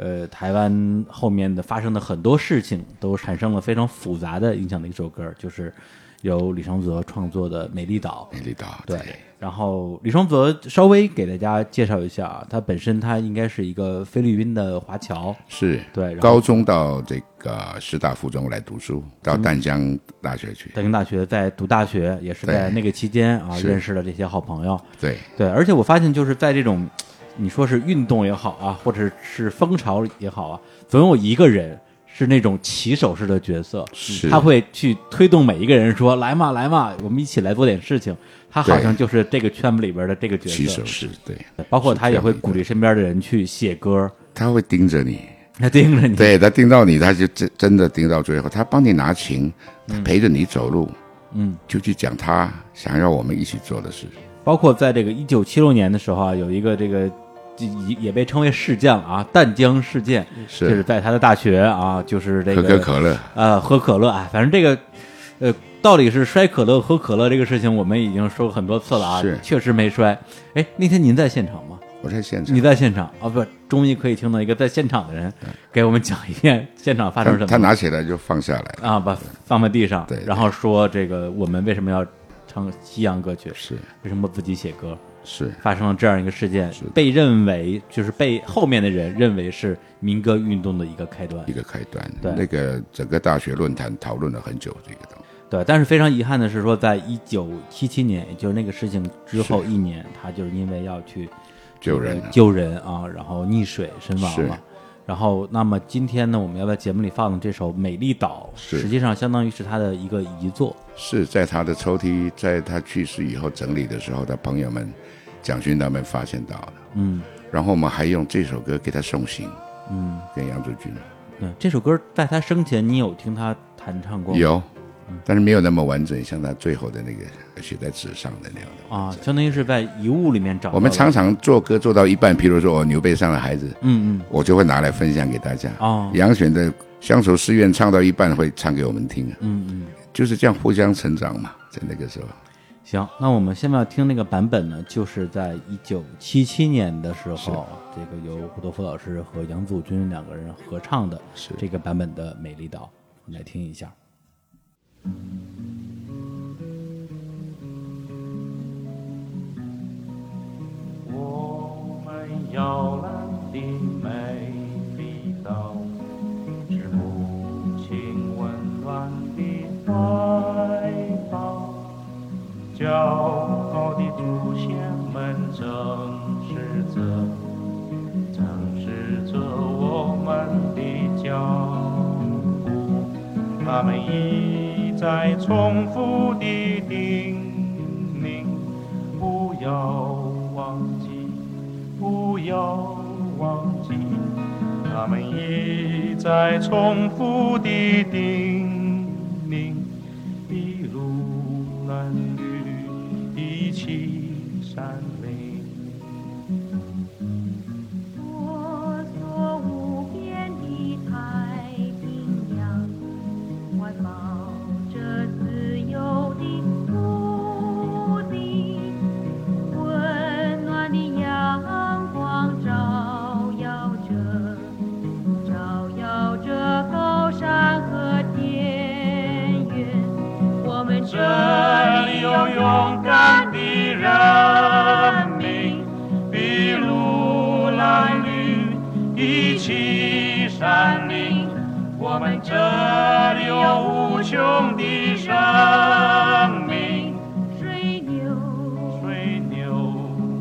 呃，台湾后面的发生的很多事情都产生了非常复杂的影响的一首歌，就是由李双泽创作的《美丽岛》。美丽岛，对，然后李双泽稍微给大家介绍一下啊，他本身他应该是一个菲律宾的华侨，是对高中到这个师大附中来读书，到淡江大学去。淡江大学在读大学，也是在那个期间啊认识了这些好朋友。对，对，而且我发现就是在这种你说是运动也好啊，或者是风潮也好啊，总有一个人是那种骑手式的角色，是他会去推动每一个人说来嘛来嘛，我们一起来做点事情。他好像就是这个圈子里边的这个角色起手，式，对，包括他也会鼓励身边的人去写歌，他会盯着你，他盯着你。对他盯到你，他就真真的盯到最后，他帮你拿琴，他陪着你走路，嗯，就去讲他想要我们一起做的事。包括在这个一九七六年的时候啊，有一个这个也也被称为事件了啊，淡江事件，是就是在他的大学啊，就是这个喝可乐，呃喝可乐啊，反正这个呃到底是摔可乐喝可乐这个事情，我们已经说过很多次了啊，是确实没摔。哎，那天您在现场吗？我在现场你，在现场啊？不，终于可以听到一个在现场的人给我们讲一遍现场发生什么。他他拿起来就放下来，啊，把放在地上，对对然后说这个我们为什么要唱西洋歌曲？是为什么自己写歌？是发生了这样一个事件是，被认为就是被后面的人认为是民歌运动的一个开端一。个开端。对那个整个大学论坛讨论了很久这个东西。对，但是非常遗憾的是说，在一九七七年，也就是那个事情之后一年，他就是因为要去救人啊救人啊，然后溺水身亡是了。然后，那么今天呢，我们要在节目里放的这首《美丽岛》，实际上相当于是他的一个遗作。是在他的抽屉，在他去世以后整理的时候，他朋友们蒋勋他们发现到的。嗯然后我们还用这首歌给他送行，嗯，跟杨祖君对，这首歌在他生前，你有听他弹唱过吗？有，但是没有那么完整，像他最后的那个写在纸上的那样的。啊，相当于是在遗物里面找。我们常常做歌做到一半，譬如说我牛背上的孩子，嗯嗯我就会拿来分享给大家。哦杨选的《乡愁诗愿》唱到一半会唱给我们听，嗯嗯。就是这样互相成长嘛，在那个时候。行，那我们现在要听那个版本呢，就是在一九七七年的时候，这个由胡德夫老师和杨祖军两个人合唱的是这个版本的《美丽岛》，我们来听一下。我们摇篮的美丽岛，是母亲温暖的怀抱。骄傲的祖先们正视着，正视着我们的脚步，他们一再重复的叮咛：不要忘记，不要忘记，他们一再重复的叮咛，一路蓝缕，一起山勇敢的人民，筚路蓝缕，一起山林。我们这里有无穷的生命，水牛、水牛、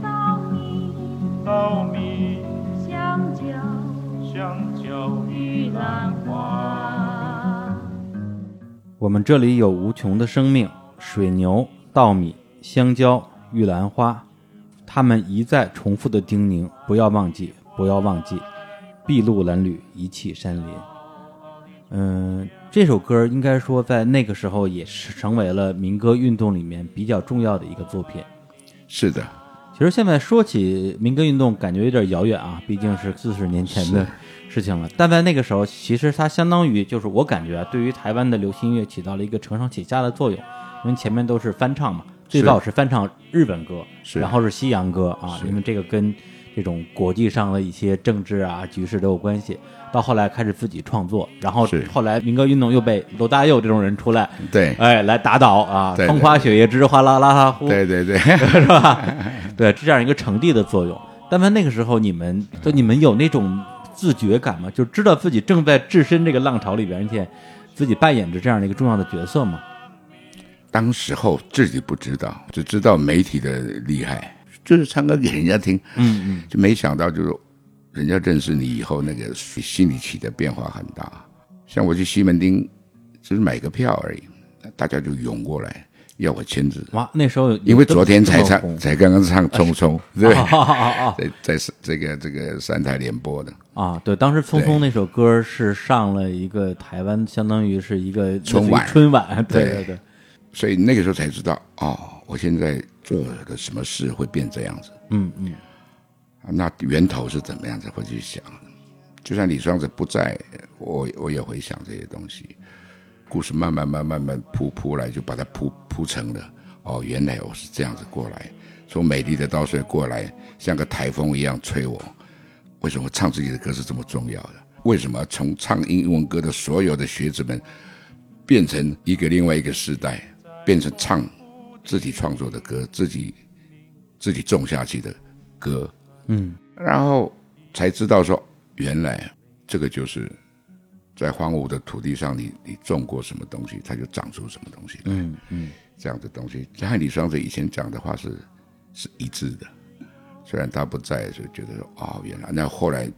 稻米、稻米、香蕉、香蕉、玉兰花。我们这里有无穷的生命，水牛、稻米、香蕉、玉兰花，他们一再重复的叮咛：不要忘记，不要忘记，筚路蓝缕，一起山林。嗯，这首歌应该说在那个时候也是成为了民歌运动里面比较重要的一个作品。是的，其实现在说起民歌运动，感觉有点遥远啊，毕竟是四十年前的事情了。但在那个时候，其实它相当于就是我感觉啊，对于台湾的流行音乐起到了一个承上启下的作用，因为前面都是翻唱嘛，最早是翻唱日本歌，是然后是西洋歌啊，因为这个跟这种国际上的一些政治啊局势都有关系。到后来开始自己创作，然后后来民歌运动又被罗大佑这种人出来，对哎，来打倒啊，风花雪月之哗啦啦啦呼，对对对，是吧？对，这样一个成帝的作用。但凡那个时候，你们就你们有那种自觉感吗？就知道自己正在置身这个浪潮里边，而且自己扮演着这样的一个重要的角色吗？当时候自己不知道，只知道媒体的厉害，就是唱歌给人家听，嗯嗯，就没想到就是人家认识你以后，那个心里起的变化很大。像我去西门町，只是买个票而已，大家就涌过来要我签字。哇，那时候有因为昨天才唱，才刚刚唱《匆匆》，对，在在这个这个三台联播的，啊！对，当时《匆匆》那首歌是上了一个台湾，相当于是一个春晚。春晚，对对对。对，所以那个时候才知道哦，我现在做了什么事会变这样子。嗯嗯啊那源头是怎么样子会去想？就算李双子不在，我我也会想这些东西。故事慢慢慢慢慢铺铺来，就把它铺铺成了。哦，原来我是这样子过来，从美丽的稻穗过来，像个台风一样吹我。为什么唱自己的歌是这么重要的？为什么从唱英文歌的所有的学子们，变成一个另外一个时代，变成唱自己创作的歌，自己自己种下去的歌，嗯。然后才知道说，原来这个就是在荒芜的土地上你，你种过什么东西，它就长出什么东西来。嗯嗯。这样的东西，和李双泽以前讲的话是是一致的。虽然他不在，就觉得说哦，原来那后来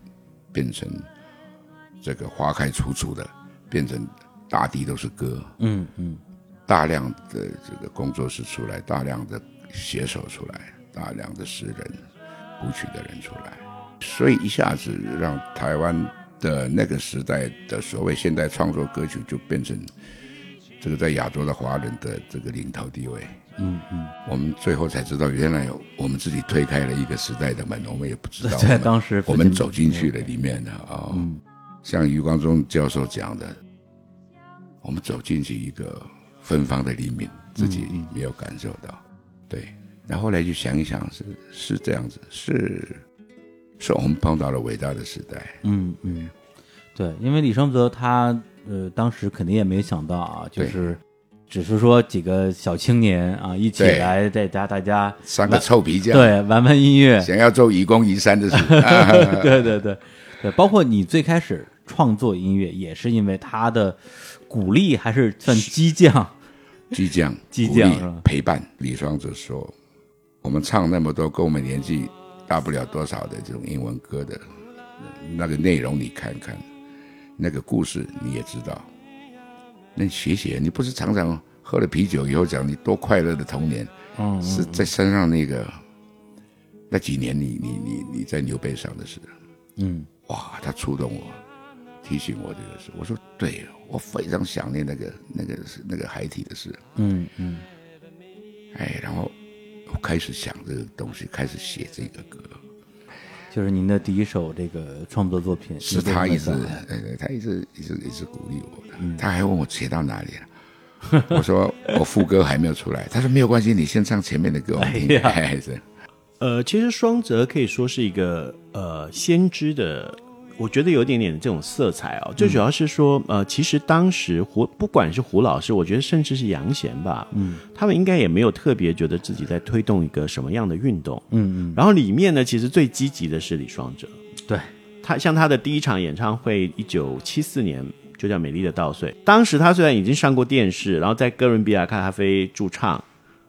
变成这个花开处处的，变成大地都是歌，嗯嗯大量的这个工作室出来，大量的写手出来，大量的诗人、谱曲的人出来，所以一下子让台湾的那个时代的所谓现代创作歌曲就变成这个在亚洲的华人的这个领头地位。嗯嗯，我们最后才知道，原来我们自己推开了一个时代的门，我们也不知道。在当时我们走进去了里面的啊，嗯像余光中教授讲的，我们走进去一个芬芳的黎明，自己没有感受到。对，然后后来就想一想，是是这样子，是是我们碰到了伟大的时代。嗯嗯，对，因为李双泽他呃当时肯定也没想到啊，就是只是说几个小青年啊一起来在家大家三个臭皮匠，对玩玩音乐，想要做愚公移山的事。啊 对对对对，包括你最开始创作音乐也是因为他的鼓励，还是算激将？激将、激将陪伴。李双泽说：“我们唱那么多跟我们年纪大不了多少的这种英文歌的那个内容，你看看，那个故事你也知道。那你写写，你不是常常喝了啤酒以后讲你多快乐的童年，嗯，是在山上那个那几年你你你你在牛背上的事。嗯哇，他触动我，提醒我这个事。我说对，我非常想念那个那个那个海体的事。嗯嗯，哎，然后我开始想这个东西，开始写这个歌。就是您的第一首这个创作作品，是他一直牛背上的小孩，对对，他一直一直一直鼓励我的。他还问我写到哪里了，我说我副歌还没有出来。他说没有关系，你先唱前面的歌，我们听。哎呀哎，是呃，其实双泽可以说是一个呃先知的，我觉得有一点点这种色彩哦。最主要是说，呃，其实当时胡不管是胡老师，我觉得甚至是杨贤吧，嗯，他们应该也没有特别觉得自己在推动一个什么样的运动，嗯嗯，然后里面呢，其实最积极的是李双哲，对，他像他的第一场演唱会，一九七四年就叫《美丽的稻穗》。当时他虽然已经上过电视，然后在哥伦比亚咖啡驻唱，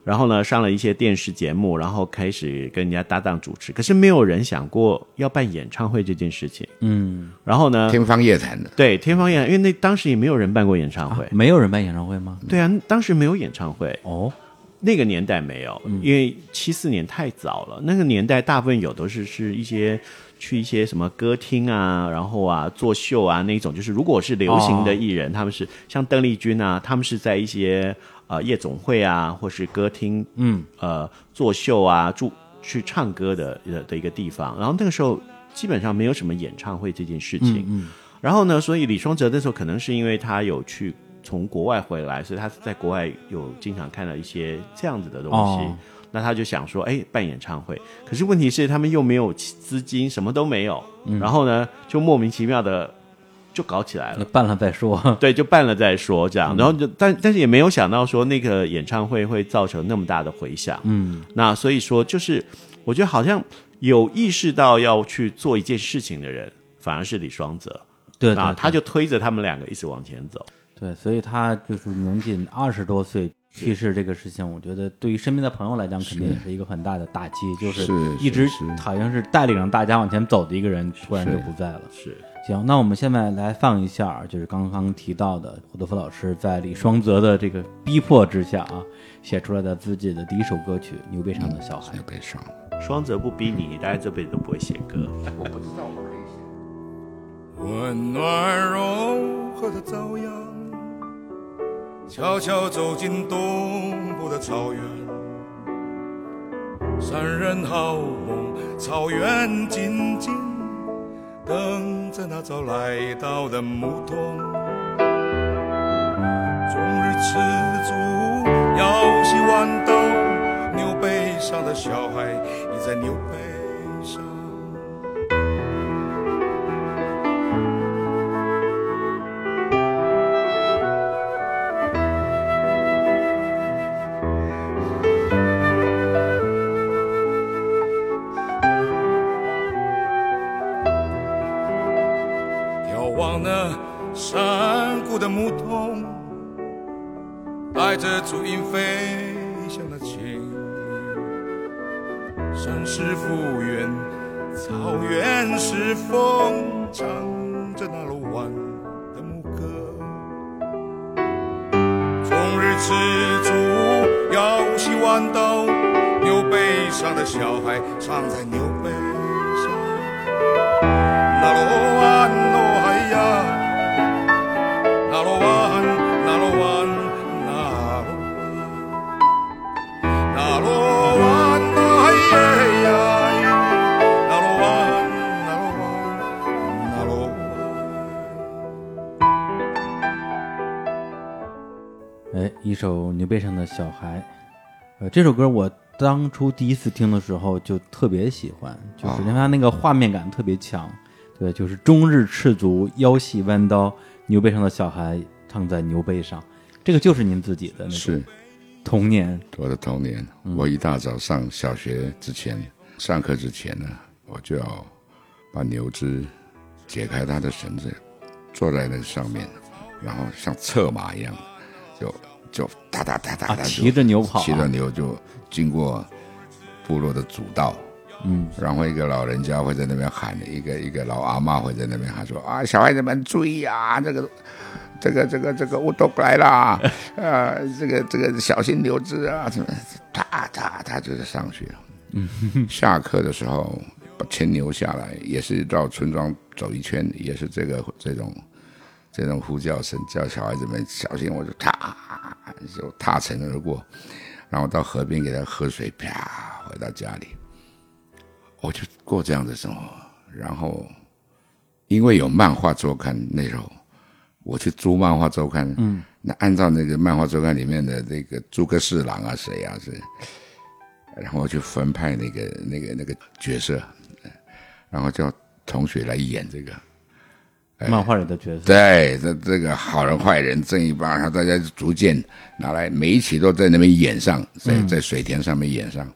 然后呢上了一些电视节目，然后开始跟人家搭档主持，可是没有人想过要办演唱会这件事情。嗯，然后呢，天方夜谭的。对天方夜谭，因为那当时也没有人办过演唱会。没有人办演唱会吗？对啊，当时没有演唱会。哦，那个年代没有，因为七四年太早了。那个年代大部分有都是是一些去一些什么歌厅啊，然后啊做秀啊那种。就是如果是流行的艺人，他们是像邓丽君啊，他们是在一些呃夜总会啊，或是歌厅，嗯，呃作秀啊，住去唱歌的的的一个地方。然后那个时候基本上没有什么演唱会这件事情。嗯然后呢，所以李双泽那时候可能是因为他有去从国外回来，所以他在国外有经常看到一些这样子的东西。哦那他就想说，哎，办演唱会。可是问题是他们又没有资金，什么都没有。嗯然后呢，就莫名其妙的就搞起来了。办了再说。对，就办了再说这样。然后就但但是也没有想到说那个演唱会会造成那么大的回响。嗯，那所以说就是我觉得好像有意识到要去做一件事情的人，反而是李双泽。对对啊，他就推着他们两个一直往前走。对，所以他就是年仅二十多岁去世这个事情，我觉得对于身边的朋友来讲，肯定也是一个很大的打击，就是是一直好像是带领着大家往前走的一个人，突然就不在了。是，行，那我们现在来放一下，就是刚刚提到的胡德夫老师在李双泽的这个逼迫之下啊，写出来的自己的第一首歌曲《牛背上的小孩》。牛背上，双泽不逼你，你大概这辈子都不会写歌。我不知道我可以写。温暖柔和的朝阳，悄悄走进东部的草原。山人好梦，草原静静等着那早来到的牧童。终日吃足，腰系豌豆，牛背上的小孩倚在牛背带着足音飞翔的情。山是复原，草原是风，唱着那鲁湾的牧歌。终日吃足，腰系豌豆，牛背上的小孩藏在牛首《牛背上的小孩》，呃，这首歌我当初第一次听的时候就特别喜欢，就是因为它那个画面感特别强。对，就是终日赤足，腰系弯刀，牛背上的小孩躺在牛背上，这个就是您自己的那是童年。我的童年，嗯我一大早上小学之前，上课之前呢，我就要把牛只解开它的绳子，坐在那上面，然后像策马一样，就就哒哒哒哒哒、啊骑着牛跑啊骑着牛就经过部落的主道。嗯，然后一个老人家会在那边喊，一个一个老阿妈会在那边喊说啊，小孩子们注意啊，这个这个这个这个乌都来啦，呃，这个这个小心牛只啊，什么，哒哒哒就是上去了。嗯，下课的时候把牵牛下来，也是到村庄走一圈，也是这个这种这种呼叫声，叫小孩子们小心，我就踏就踏尘而过，然后到河边给他喝水，啪回到家里，我就过这样的生活。然后因为有漫画周刊那时候，我去租漫画周刊，嗯，那按照那个漫画周刊里面的那个诸葛四郎啊，谁啊是。然后去分派那个那个那个角色，然后叫同学来演这个漫画里的角色。对，这这个好人坏人正一帮，然后大家逐渐拿来，每一期都在那边演上，在在水田上面演上。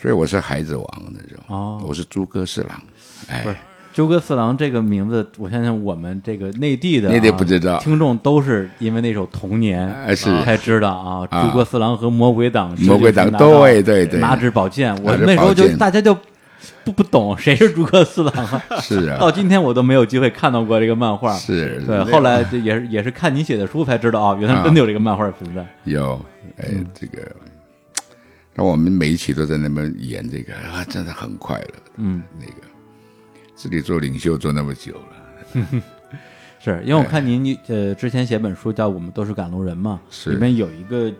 所以我是孩子王那种，哦，我是诸葛四郎，哎。诸葛四郎这个名字，我相信我们这个内地的内地不知道听众都是因为那首《童年》是才知道啊。诸葛四郎和魔鬼党，魔鬼党对对对，拿支宝剑。我那时候就大家就 不不懂谁是朱克四郎啊。是啊，到今天我都没有机会看到过这个漫画。是，对，后来也是也是看你写的书才知道啊，原来真的有这个漫画存在。有，哎，这个，那我们每一期都在那边演这个啊，真的很快乐。嗯，那个。自己做领袖做那么久了，是因为我看您呃之前写本书叫《我们都是赶路人》嘛，是。里面有一个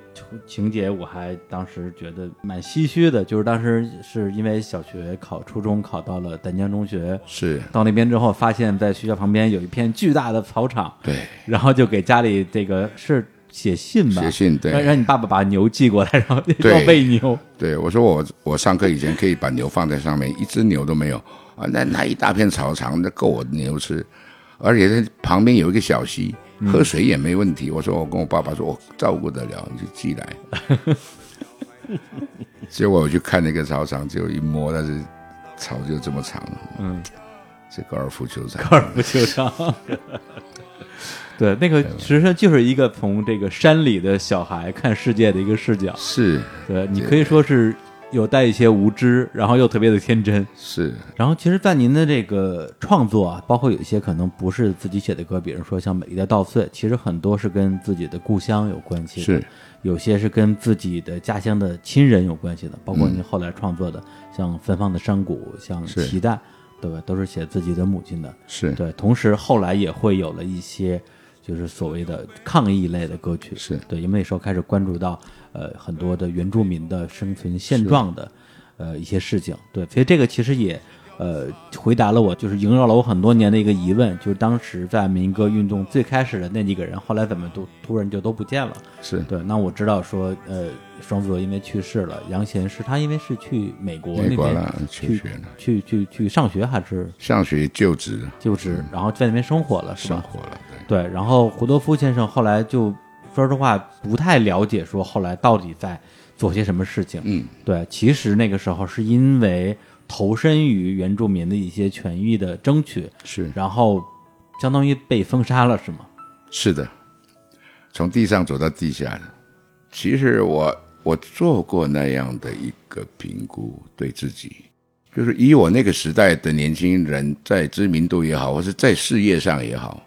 情节，我还当时觉得蛮唏嘘的，就是当时是因为小学考初中考到了丹江中学，是。到那边之后发现，在学校旁边有一片巨大的草场，对，然后就给家里这个是写信吧，写信对，让让你爸爸把牛寄过来，然后要喂牛，对我说我我上课以前可以把牛放在上面，一只牛都没有。啊，那那一大片草场，那够我牛吃，而且旁边有一个小溪，喝水也没问题。我说我跟我爸爸说，我照顾得了，你就寄来。结果我去看那个操场，就一摸，那是草就这么长。嗯，这高尔夫球场。高尔夫球场。对，那个实际上就是一个从这个山里的小孩看世界的一个视角。是，对你可以说是。有带一些无知，然后又特别的天真，是。然后其实，在您的这个创作啊，包括有一些可能不是自己写的歌，比如说像《美丽的稻穗》，其实很多是跟自己的故乡有关系的，是。有些是跟自己的家乡的亲人有关系的，包括您后来创作的，像《芬芳的山谷》、像《脐带》，对吧？都是写自己的母亲的，是对。同时，后来也会有了一些，就是所谓的抗议类的歌曲，是对，因为那时候开始关注到。呃，很多的原住民的生存现状的，呃，一些事情，对，所以这个其实也，呃，回答了我就是萦绕了我很多年的一个疑问，就是当时在民歌运动最开始的那几个人，后来怎么都突然就都不见了？是对，那我知道说，呃，双子座因为去世了，杨贤是他因为是去美国那边去去去去上学还是上学就职就职，然后在那边生活了，是吧？生活了，对，然后胡多夫先生后来就。说实话，不太了解，说后来到底在做些什么事情。嗯，对，其实那个时候是因为投身于原住民的一些权益的争取，是，然后相当于被封杀了，是吗？是的，从地上走到地下的。其实我我做过那样的一个评估，对自己，就是以我那个时代的年轻人，在知名度也好，或是在事业上也好，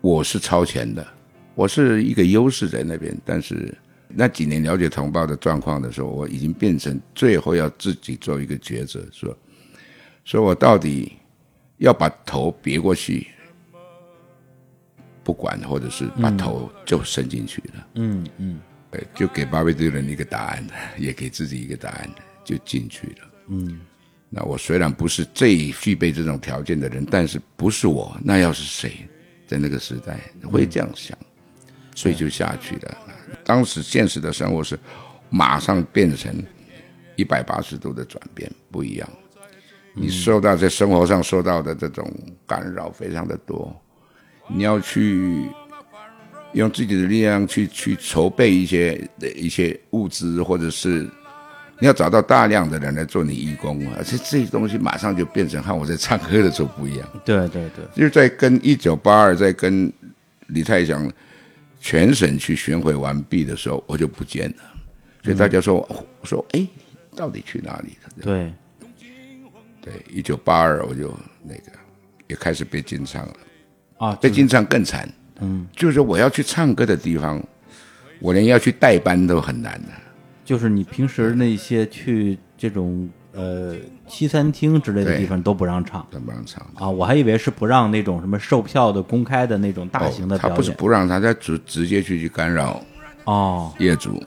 我是超前的。我是一个优势在那边，但是那几年了解同胞的状况的时候，我已经变成最后要自己做一个抉择，说，说我到底要把头别过去，不管，或者是把头就伸进去了。嗯嗯，就给巴贝杜人一个答案，也给自己一个答案，就进去了。嗯，那我虽然不是最具备这种条件的人，但是不是我，那要是谁，在那个时代会这样想？所以就下去了。当时现实的生活是马上变成一百八十度的转变，不一样。你受到在生活上受到的这种干扰非常的多，你要去用自己的力量去去筹备一些的一些物资，或者是你要找到大量的人来做你义工，而且这些东西马上就变成和我在唱歌的时候不一样。对对对，就是在跟一九八二，在跟李泰祥。全省去巡回完毕的时候，我就不见了，所以大家说，我说，哎，到底去哪里？了？对，对，一九八二我就那个也开始被禁唱了，啊，被禁唱更惨，嗯，就是我要去唱歌的地方，我连要去代班都很难。的，就是你平时那些去这种呃西餐厅之类的地方都不让唱都不让唱。啊，我还以为是不让那种什么售票的、公开的那种大型的哦他不是不让他，他直直接去去干扰哦。业主，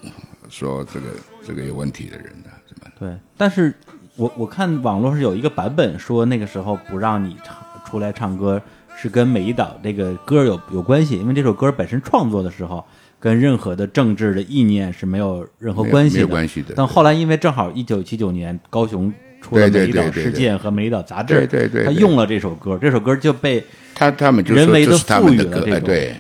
说这个这个有问题的人啊，什么对，但是我我看网络是有一个版本说，那个时候不让你唱出来唱歌，是跟美丽岛这个歌有有关系，因为这首歌本身创作的时候跟任何的政治的意念是没有任何关系的，没有关系的但后来因为正好一九七九年高雄出了《对美岛对对对事件》和《美丽岛杂志》，对对对对。他用了这首歌，这首歌就被他他们就人为的赋予们的歌，哎，了这种对，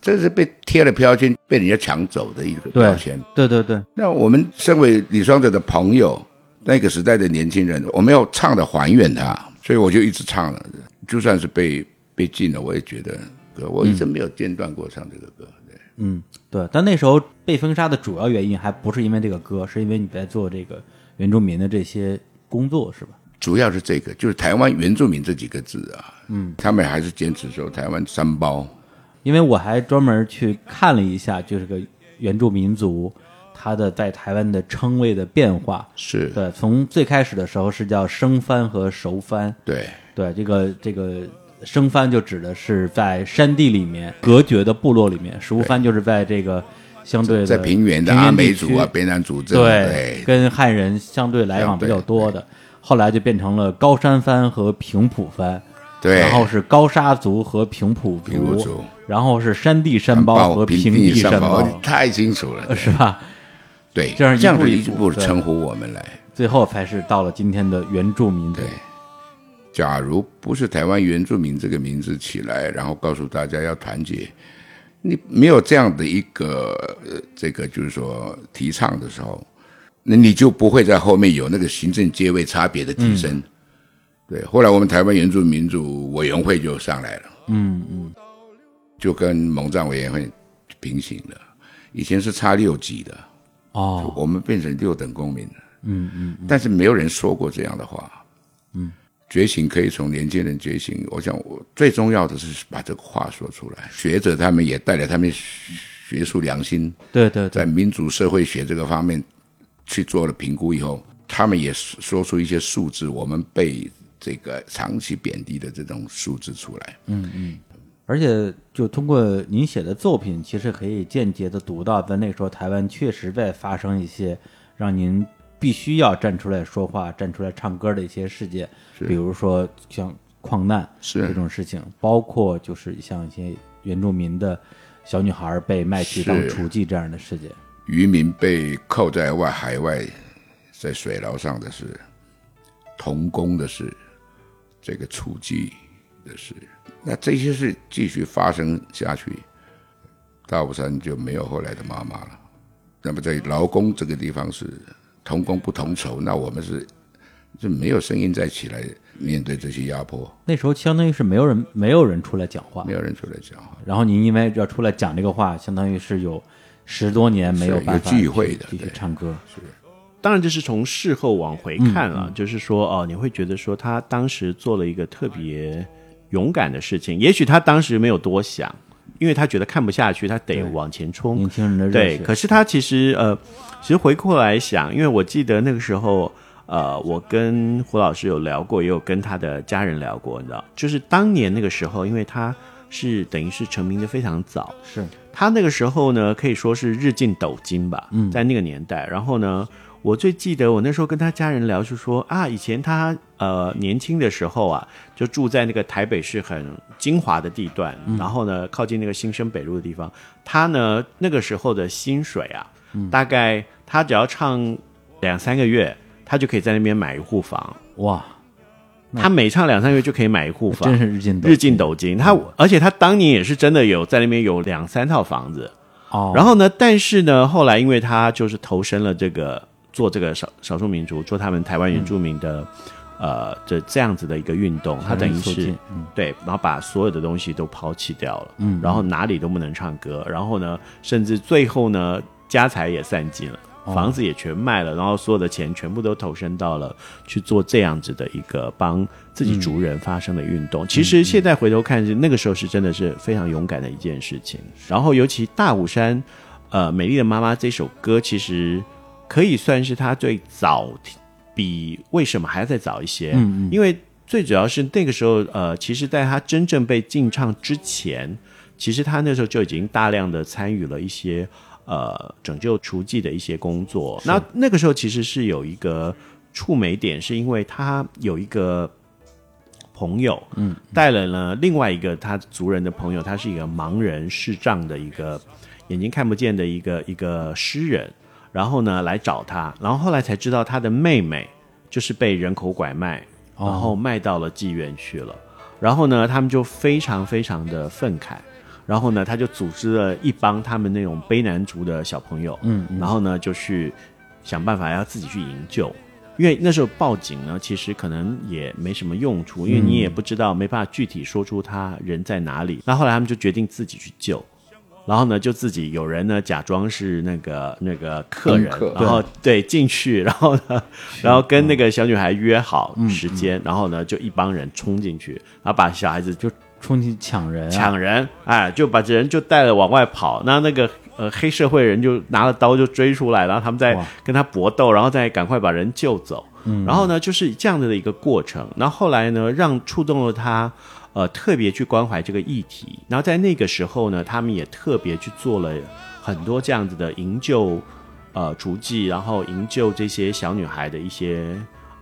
这是被贴了标签，被人家抢走的一个标签。对对对，那我们身为李双泽的朋友，那个时代的年轻人，我们要唱的还原他，所以我就一直唱了，就算是被被禁了，我也觉得歌，我一直没有间断过唱这个歌。对。嗯，对，但那时候被封杀的主要原因还不是因为这个歌，是因为你在做这个原住民的这些工作，是吧？主要是这个，就是台湾原住民这几个字啊，嗯，他们还是坚持说台湾三包，因为我还专门去看了一下，就是个原住民族他的在台湾的称谓的变化。是对，从最开始的时候是叫生番和熟番。对对，这个这个生番就指的是在山地里面隔绝的部落里面，熟番就是在这个相对的在平原的阿美族啊、边南族这对对，跟汉人相对来往比较多的，后来就变成了高山番和平埔番，对然后是高沙族和平埔族，然后是山地山包和平地山包，哦太清楚了，是吧？对，这样这样子一步一步称呼我们来。最后才是到了今天的原住民族。假如不是台湾原住民这个名字起来，然后告诉大家要团结，你没有这样的一个呃，这个就是说提倡的时候，那你就不会在后面有那个行政阶位差别的提升。嗯对，后来我们台湾原住民族委员会就上来了，嗯嗯，就跟蒙藏委员会平行了。以前是差六级的，哦，我们变成六等公民了。嗯嗯，但是没有人说过这样的话。嗯，觉醒可以从年轻人觉醒。我想，我最重要的是把这个话说出来。学者他们也带着他们学术良心，对对对在民主社会学这个方面去做了评估以后，他们也说出一些数字，我们被这个长期贬低的这种数字出来。嗯嗯，而且就通过您写的作品，其实可以间接的读到，在那时候台湾确实在发生一些让您必须要站出来说话、站出来唱歌的一些事件，比如说像矿难是这种事情，包括就是像一些原住民的小女孩被卖去当是雏妓这样的事件。渔民被扣在外海外，在水牢上的事，童工的事，这个雏妓的事，那这些事继续发生下去，大武山就没有后来的妈妈了。那么在劳工这个地方是同工不同酬，那我们是就没有声音再起来面对这些压迫，那时候相当于是没有人没有人出来讲话，没有人出来讲话。然后您因为要出来讲这个话，相当于是有十多年没有办法有机会的继续唱歌。是当然，这是从事后往回看了，就是说，哦，你会觉得说他当时做了一个特别勇敢的事情。也许他当时没有多想，因为他觉得看不下去，他得往前冲。年轻人的对，可是他其实呃，其实回过来想，因为我记得那个时候，呃，我跟胡老师有聊过，也有跟他的家人聊过，你知道，就是当年那个时候，因为他是等于是成名的非常早，是。他那个时候呢，可以说是日进斗金吧，嗯。在那个年代。然后呢，我最记得我那时候跟他家人聊，就说啊，以前他呃年轻的时候啊，就住在那个台北市很精华的地段，嗯。然后呢，靠近那个新生北路的地方，他呢那个时候的薪水啊，嗯。大概他只要唱两三个月，他就可以在那边买一户房。哇，他每唱两三个月就可以买一户房，真是日进斗日进斗金。他而且他当年也是真的有在那边有两三套房子。哦，然后呢，但是呢，后来因为他就是投身了这个做这个少少数民族，做他们台湾原住民的、呃这这样子的一个运动，他等于是嗯对，然后把所有的东西都抛弃掉了，嗯然后哪里都不能唱歌，然后呢，甚至最后呢，家财也散尽了。哦房子也全卖了，然后所有的钱全部都投身到了去做这样子的一个帮自己族人发声的运动。其实现在回头看，是那个时候是真的是非常勇敢的一件事情。然后尤其大武山，呃，《美丽的妈妈》这首歌，其实可以算是他最早比比为什么还要再早一些，嗯嗯因为最主要是那个时候，呃，其实在他真正被禁唱之前，其实他那时候就已经大量的参与了一些呃拯救雏妓的一些工作。那那个时候其实是有一个触媒点，是因为他有一个朋友，嗯，带了呢另外一个他族人的朋友，他是一个盲人视障的一个眼睛看不见的一个一个诗人，然后呢来找他，然后后来才知道他的妹妹就是被人口拐卖，哦然后卖到了妓院去了，然后呢他们就非常非常的愤慨。然后呢，他就组织了一帮他们那种卑南族的小朋友，嗯嗯。然后呢，就去想办法要自己去营救，因为那时候报警呢，其实可能也没什么用处，因为你也不知道，没办法具体说出他人在哪里。那后来他们就决定自己去救，然后呢，就自己有人呢假装是那个那个客人客，然后对进去，然后呢，然后跟那个小女孩约好嗯时间，然后呢，就一帮人冲进去，然后把小孩子就冲进去抢人、啊，抢人，哎，就把这人就带了往外跑。那那个呃黑社会人就拿了刀就追出来，然后他们在跟他搏斗，然后再赶快把人救走。嗯然后呢，就是这样子的一个过程。然后后来呢，让触动了他，呃，特别去关怀这个议题。然后在那个时候呢，他们也特别去做了很多这样子的营救呃足迹，然后营救这些小女孩的一些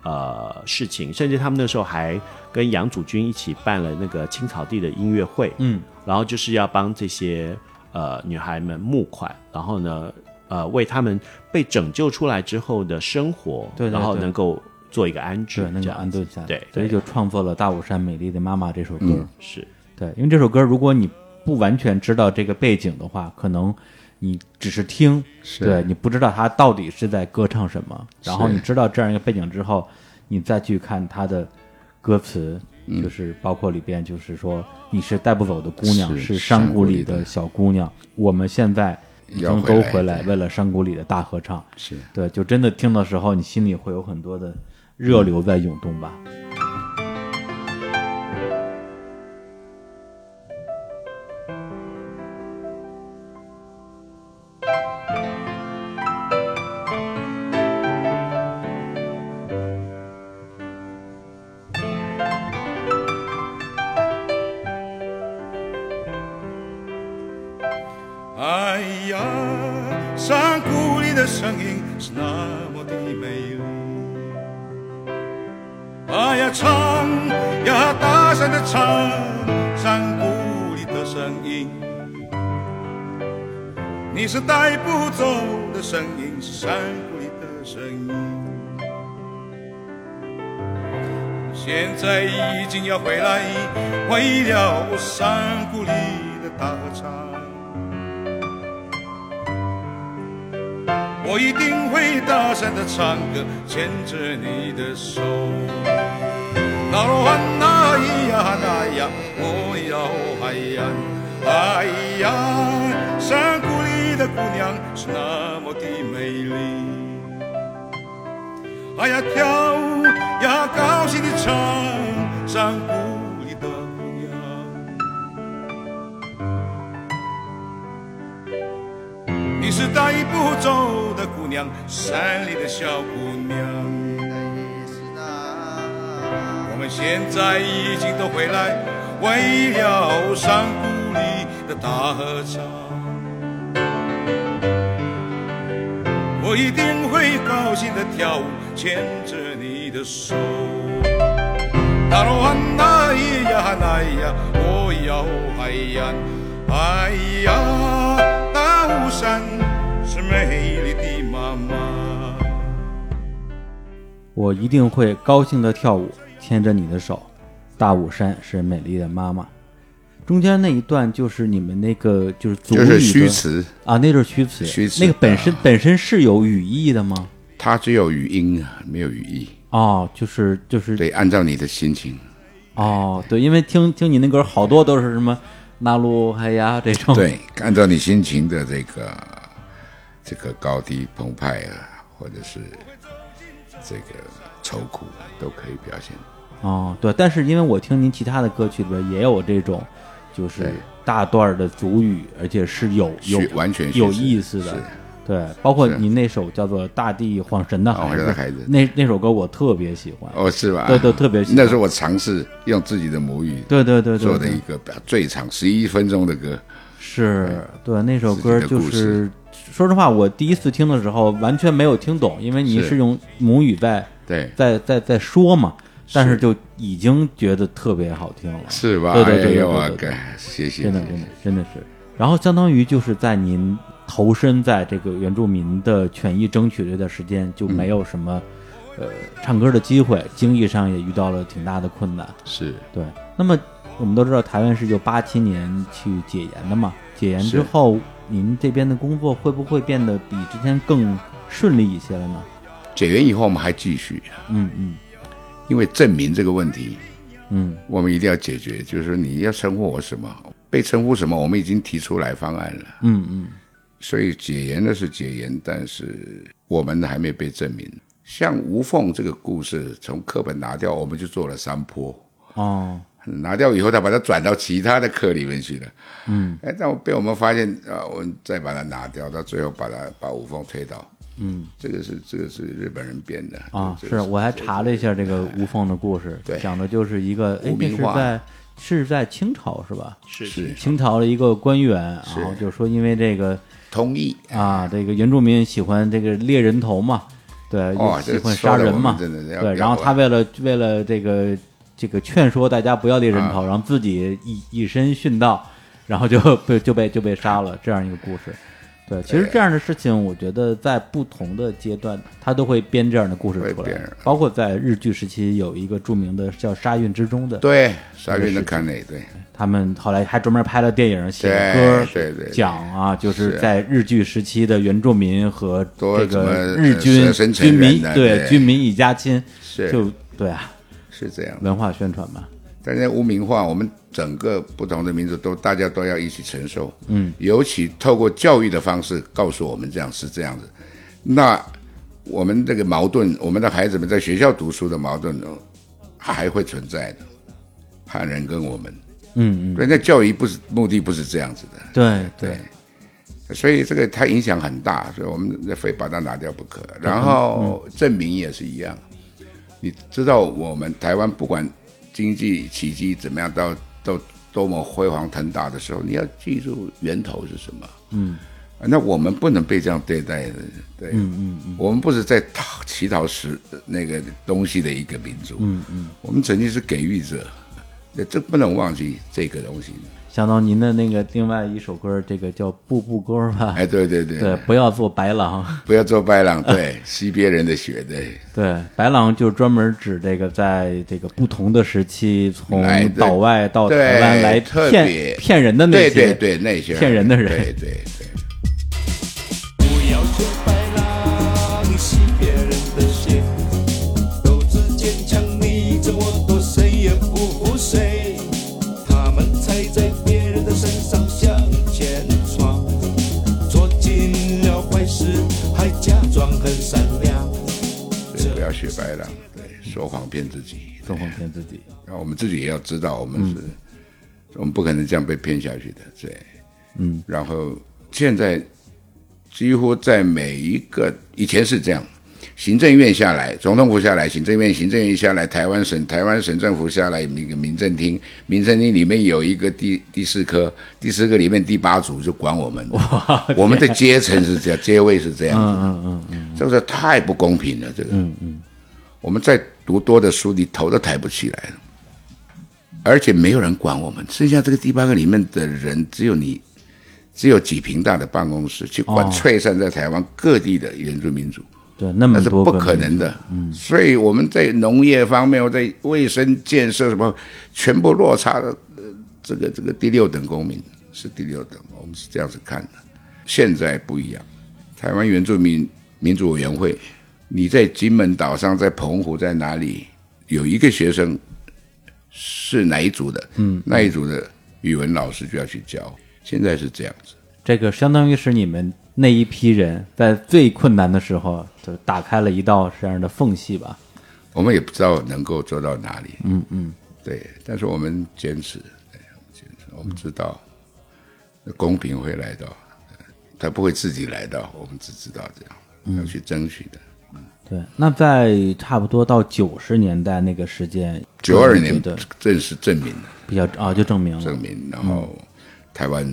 呃事情，甚至他们那时候还跟杨祖君一起办了那个青草地的音乐会，嗯，然后就是要帮这些呃女孩们募款，然后呢呃为他们被拯救出来之后的生活，对对然后能够做一个安置，对，能够这样安顿下。来，对，所以就创作了《大武山美丽的妈妈》这首歌。嗯。是对，因为这首歌，如果你不完全知道这个背景的话，可能你只是听，是对你不知道他到底是在歌唱什么。然后你知道这样一个背景之后，你再去看他的歌词，嗯就是包括里边就是说你是带不走的姑娘，是是山谷里的小姑娘，我们现在已经都回来，为了山谷里的大合唱。是对，就真的听的时候，你心里会有很多的热流在涌动吧。哎山谷里的大合唱。我一定会大声的唱歌，牵着你的手。那罗汉那咿呀那呀，我要嗨呀，哎呀，山谷里的姑娘是那么的美丽。哎呀，跳带不走的姑娘，山里的小姑娘。我们现在已经都回来，为了山谷里的大合唱。我一定会高兴的跳舞，牵着你的手。大罗汉那咿呀那呀，我要嗨呀，哎呀，大武山美丽的妈妈。我一定会高兴的跳舞，牵着你的手。大武山是美丽的妈妈。中间那一段就是你们那个就是族语的就是虚词，啊，那就是虚词。虚词那个本身、啊本身是有语义的吗？它只有语音啊，没有语义。哦，就是就是对，按照你的心情，哦，对，因为听听你那歌好多都是什么那鲁海呀这种。对，按照你心情的这个这个高低澎湃啊，或者是这个愁苦，都可以表现。哦，对，但是因为我听您其他的歌曲里边也有这种，就是大段的主语，而且是有有完全有意思的。对，包括是您那首叫做《大地晃神的孩子那那首歌我特别喜欢。哦，是吧？对对，特别喜欢。那是我尝试用自己的母语对对对对做的一个最长十一分钟的歌。是对那首歌就是，说实话，我第一次听的时候完全没有听懂，因为你是。是用母语在对，在在在说嘛，但是就已经觉得特别好听了，是吧？对对对对对谢谢，真的真的真的是。然后相当于就是在您投身在这个原住民的权益争取这段时间，就没有什么、呃唱歌的机会，经济上也遇到了挺大的困难。是。对，那么我们都知道台湾是就八七年去解严的嘛，解严之后，您这边的工作会不会变得比之前更顺利一些了呢？解严以后我们还继续，嗯嗯因为证明这个问题，嗯我们一定要解决。就是说你要称呼我什么，被称呼什么，我们已经提出来方案了。嗯嗯所以解严的是解严，但是我们还没被证明。像吴凤这个故事，从课本拿掉，我们就做了山坡。哦拿掉以后，他把它转到其他的课里面去了。嗯。哎，但被我们发现啊，我们再把它拿掉，到最后把它把吴凤推倒。嗯。这个是这个是日本人编的啊，这个是我还查了一下这个吴凤的故事，对。讲的就是一个哎吴，明化那是在是在清朝是吧？是是。清朝的一个官员，是。然后就说因为这个同意。啊，这个原住民喜欢这个猎人头嘛，对，哦喜欢杀人嘛，对，然后他为了为了这个这个劝说大家不要猎人头，啊。然后自己以以身殉道，然后就被就被就被杀了，这样一个故事。对，其实这样的事情，我觉得在不同的阶段，他都会编这样的故事出来，包括在日剧时期有一个著名的叫《沙运之中》的，对沙运的看内对。他们后来还专门拍了电影，写歌，对对讲啊，就是是在日据时期的原住民和这个日军军民对对。军民一家亲，是。就对啊，是这样。文化宣传嘛，但是污名化，我们整个不同的民族都大家都要一起承受。嗯，尤其透过教育的方式告诉我们这样是这样子，那我们这个矛盾，我们的孩子们在学校读书的矛盾呢还会存在的，汉人跟我们，嗯嗯，人家教育不是目的不是这样子的，对对，所以这个它影响很大，所以我们非把它拿掉不可。然后证明也是一样，你知道我们台湾不管经济奇迹怎么样，到到多么辉煌腾达的时候，你要记住源头是什么。嗯，那我们不能被这样对待的，对，嗯嗯嗯。我们不是在讨乞讨食那个东西的一个民族，嗯嗯，我们曾经是给予者，这这不能忘记这个东西。想到您的那个另外一首歌，这个叫《步步歌》吧？哎，对对对，对，不要做白狼。不要做白狼，对，吸别人的血，对。对，白狼就是专门指这个在这个不同的时期，从来的岛外到台湾来特骗别骗人的那对些，对对那些骗人的人，对对对。要学白狼，对，说谎骗自己，说谎骗自己。然后我们自己也要知道，我们是，我们不可能这样被骗下去的，对。嗯，然后现在几乎在每一个以前是这样，行政院下来，总统府下来，行政院行政院下来，台湾省台湾省政府下来，民民政厅，民政厅里面有一个第第四科，第四科里面第八组就管我们，我们的阶层是这样，阶位是这样子，嗯嗯嗯嗯，这个太不公平了，这个，嗯嗯，我们再读多的书，你头都抬不起来了，而且没有人管我们，剩下这个第八个里面的人，只有你。只有几平大的办公室去管哦。璀璨在台湾各地的原住民族，对，那么那是不可能的。嗯，所以我们在农业方面，或在卫生建设什么，全部落差的，呃，这个这个第六等公民是第六等，我们是这样子看的。现在不一样，台湾原住民民主委员会，你在金门岛上，在澎湖，在哪里有一个学生是哪一组的，嗯，那一组的语文老师就要去教。现在是这样子，这个相当于是你们那一批人在最困难的时候，就打开了一道这样的缝隙吧。我们也不知道能够做到哪里，嗯嗯，对，但是我们坚持，对，我们坚持，我们知道公平会来到，他不会自己来到，我们只知道这样要去争取的。嗯对，那在差不多到九十年代那个时间，九二年的正式证明了，比较啊，就证明了证明，然后台湾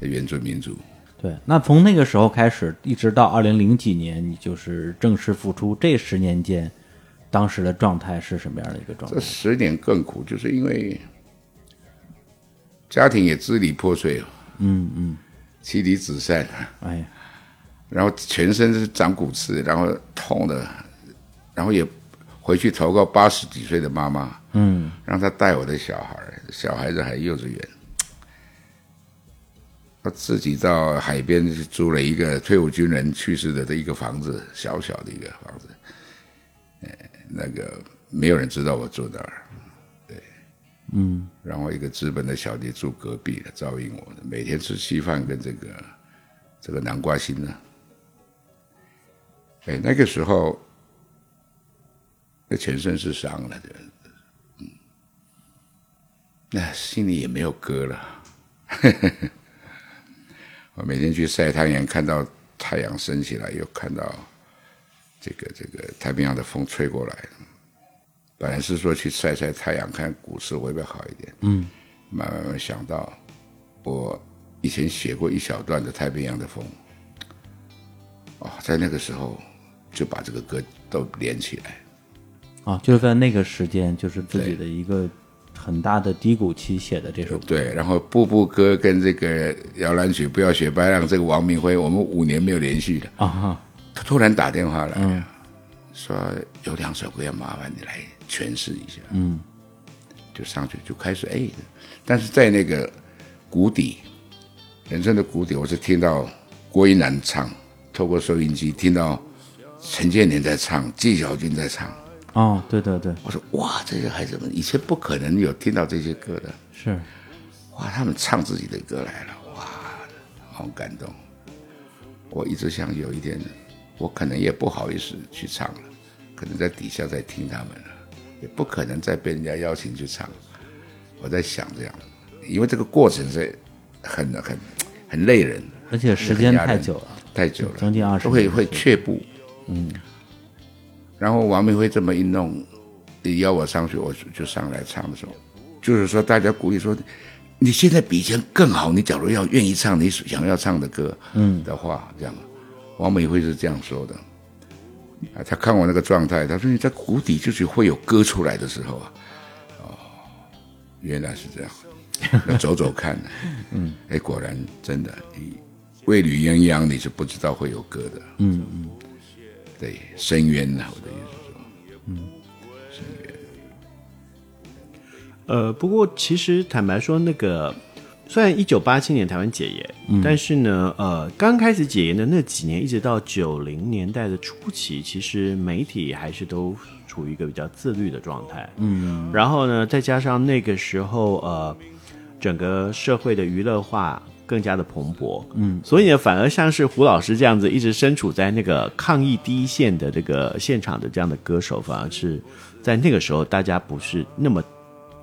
的原住民族。对，那从那个时候开始，一直到二零零几年，你就是正式复出，这十年间，当时的状态是什么样的一个状态这？十年更苦，就是因为家庭也支离破碎，嗯嗯，妻离子散，哎呀，然后全身是长骨刺，然后痛的，然后也回去投靠八十几岁的妈妈，嗯，让她带我的小孩，小孩子还幼稚园。他自己到海边租了一个退伍军人去世的的一个房子，小小的一个房子，哎，那个没有人知道我住哪儿，对，嗯，然后一个资本的小弟住隔壁的照应我的，每天吃稀饭跟这个这个南瓜心呢，哎，那个时候那全身是伤了的，嗯，那心里也没有歌了。我每天去晒太阳，看到太阳升起来，又看到这个这个太平洋的风吹过来。本来是说去晒晒太阳，看股市会不会好一点。嗯，慢慢慢想到，我以前写过一小段的太平洋的风。哦，在那个时候就把这个歌都连起来。啊，就是在那个时间，就是自己的一个很大的低谷期写的这首歌。对，然后《步步歌》跟这个摇篮曲《不要学白浪》，这个王明辉，我们五年没有联系了。啊哈，他突然打电话来，嗯说有两首歌要麻烦你来诠释一下。嗯，就上去就开始哎，但是在那个谷底，人生的谷底，我是听到郭一男唱，透过收音机听到陈建年在唱，纪晓君在唱。哦，对对对，我说哇，这些孩子们以前不可能有听到这些歌的，是，哇，他们唱自己的歌来了，哇，好感动。我一直想有一天，我可能也不好意思去唱了，可能在底下在听他们了，也不可能再被人家邀请去唱。我在想这样，因为这个过程是很很很累人，而且时间太久了，太久了，将近二十，都会会却步。嗯，然后王明辉这么一弄，邀我上去，我就上来唱的时候，就是说大家鼓励说，你现在比以前更好。你假如要愿意唱你想要唱的歌，嗯的话，这样，王明辉是这样说的。啊，他看我那个状态，他说你在谷底就是会有歌出来的时候啊。哦，原来是这样，要走走看。嗯，哎，果然真的，你未履鸳鸯，你是不知道会有歌的。嗯嗯，对，深渊呐，我的意思是说，嗯，深渊。呃，不过其实坦白说，那个虽然一九八七年台湾解严，嗯但是呢，呃，刚开始解严的那几年，一直到九零年代的初期，其实媒体还是都处于一个比较自律的状态。嗯，然后呢，再加上那个时候，呃，整个社会的娱乐化更加的蓬勃，嗯，所以呢，反而像是胡老师这样子一直身处在那个抗疫第一线的这个现场的这样的歌手，反而是在那个时候大家不是那么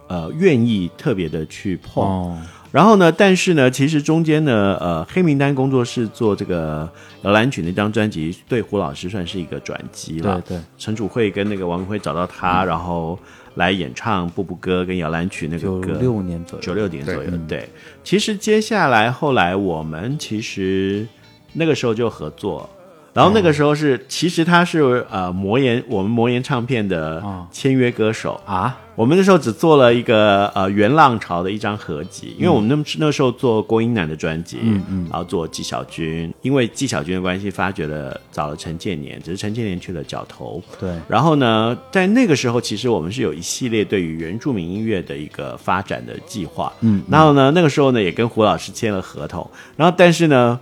呃愿意特别的去碰。哦。然后呢，但是呢，其实中间呢，呃，黑名单工作室做这个摇篮曲那张专辑，对胡老师算是一个转机了。对对，陈楚慧跟那个王明辉找到他，然后来演唱《步步歌》跟摇篮曲那个歌。九六年左右九六年左右，对对。其实接下来后来我们其实那个时候就合作。然后那个时候是，其实他是呃魔岩我们魔岩唱片的签约歌手啊。我们那时候只做了一个呃原浪潮的一张合集，因为我们那那时候做郭英男的专辑，嗯嗯然后做纪晓君，因为纪晓君的关系，发掘了找了陈建年，只是陈建年去了角头。对，然后呢，在那个时候，其实我们是有一系列对于原住民音乐的一个发展的计划。嗯然后呢，那个时候呢，也跟胡老师签了合同。然后，但是呢，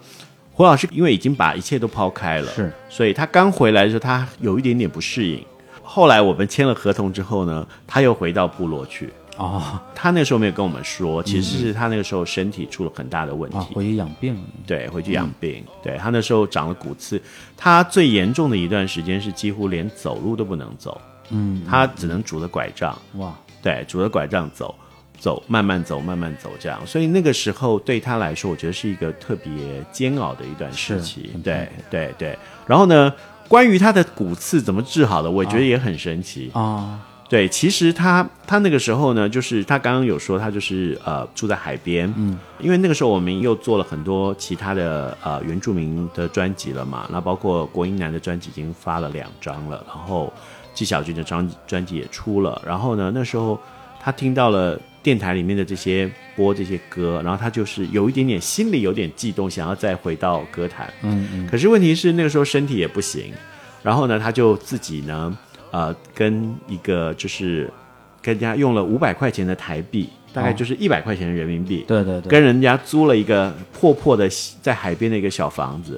胡老师因为已经把一切都抛开了，是，所以他刚回来的时候，他有一点点不适应。后来我们签了合同之后呢，他又回到部落去。哦，他那时候没有跟我们说，其实是他那个时候身体出了很大的问题，啊，回去养病了。对，回去养病。对他那时候长了骨刺，他最严重的一段时间是几乎连走路都不能走，嗯，他只能拄着拐杖。哇，对，拄着拐杖走。走，慢慢走，慢慢走，这样。所以那个时候对他来说，我觉得是一个特别煎熬的一段时期。对对对。然后呢，关于他的骨刺怎么治好的，我觉得也很神奇啊。对，其实他他那个时候呢，就是他刚刚有说他就是呃住在海边，嗯，因为那个时候我们又做了很多其他的呃原住民的专辑了嘛，那包括国英男的专辑已经发了两张了，然后纪晓君的专专辑也出了，然后呢那时候他听到了电台里面的这些播这些歌，然后他就是有一点点心里有点悸动，想要再回到歌坛，嗯嗯，可是问题是那个时候身体也不行，然后呢他就自己呢。呃，跟一个就是跟人家用了五百块钱的台币，大概就是一百块钱人民币，对对对，跟人家租了一个破破的在海边的一个小房子，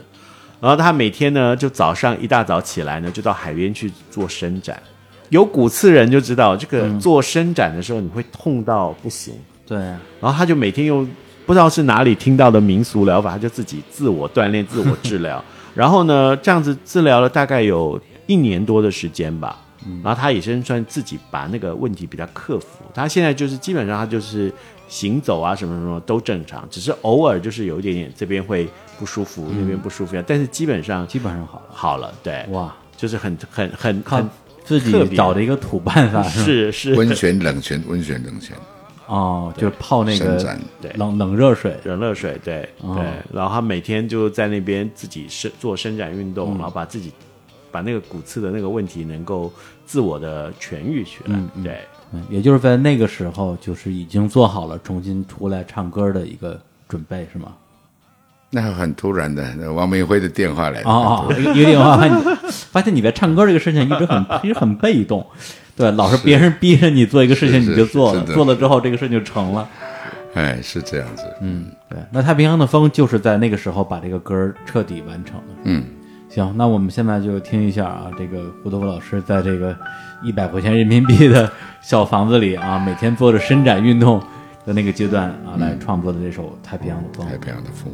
然后他每天呢就早上一大早起来呢就到海边去做伸展，有骨刺人就知道这个做伸展的时候你会痛到不行，对，然后他就每天用不知道是哪里听到的民俗疗法，他就自己自我锻炼、自我治疗，然后呢这样子治疗了大概有一年多的时间吧。然后他也是算自己把那个问题比较克服。他现在就是基本上他就是行走啊什么什么都正常，只是偶尔就是有一点点这边会不舒服，那边不舒服，但是基本上基本上好了，好了，对，哇，就是很很很很自己找的一个土办法，是是温泉冷泉温泉冷泉，哦，就泡那个对。冷冷热水。冷热水，对对，然后他每天就在那边自己伸做伸展运动，然后把自己把那个骨刺的那个问题能够。自我的痊愈起来，对，也就是在那个时候，就是已经做好了重新出来唱歌的一个准备，是吗？那很突然的，王明辉的电话来哦，一个电话，发现你在唱歌这个事情一直很 一直很被动，对，老是别人逼着你做一个事情你就做了，做了之后这个事情就成了，哎，是这样子，嗯，对，那太平洋的风就是在那个时候把这个歌彻底完成了，嗯。行，那我们现在就听一下啊，这个胡德夫老师在这个一百块钱人民币的小房子里啊，每天做着伸展运动的那个阶段啊，来创作的这首《太平洋的风》。太平洋的风。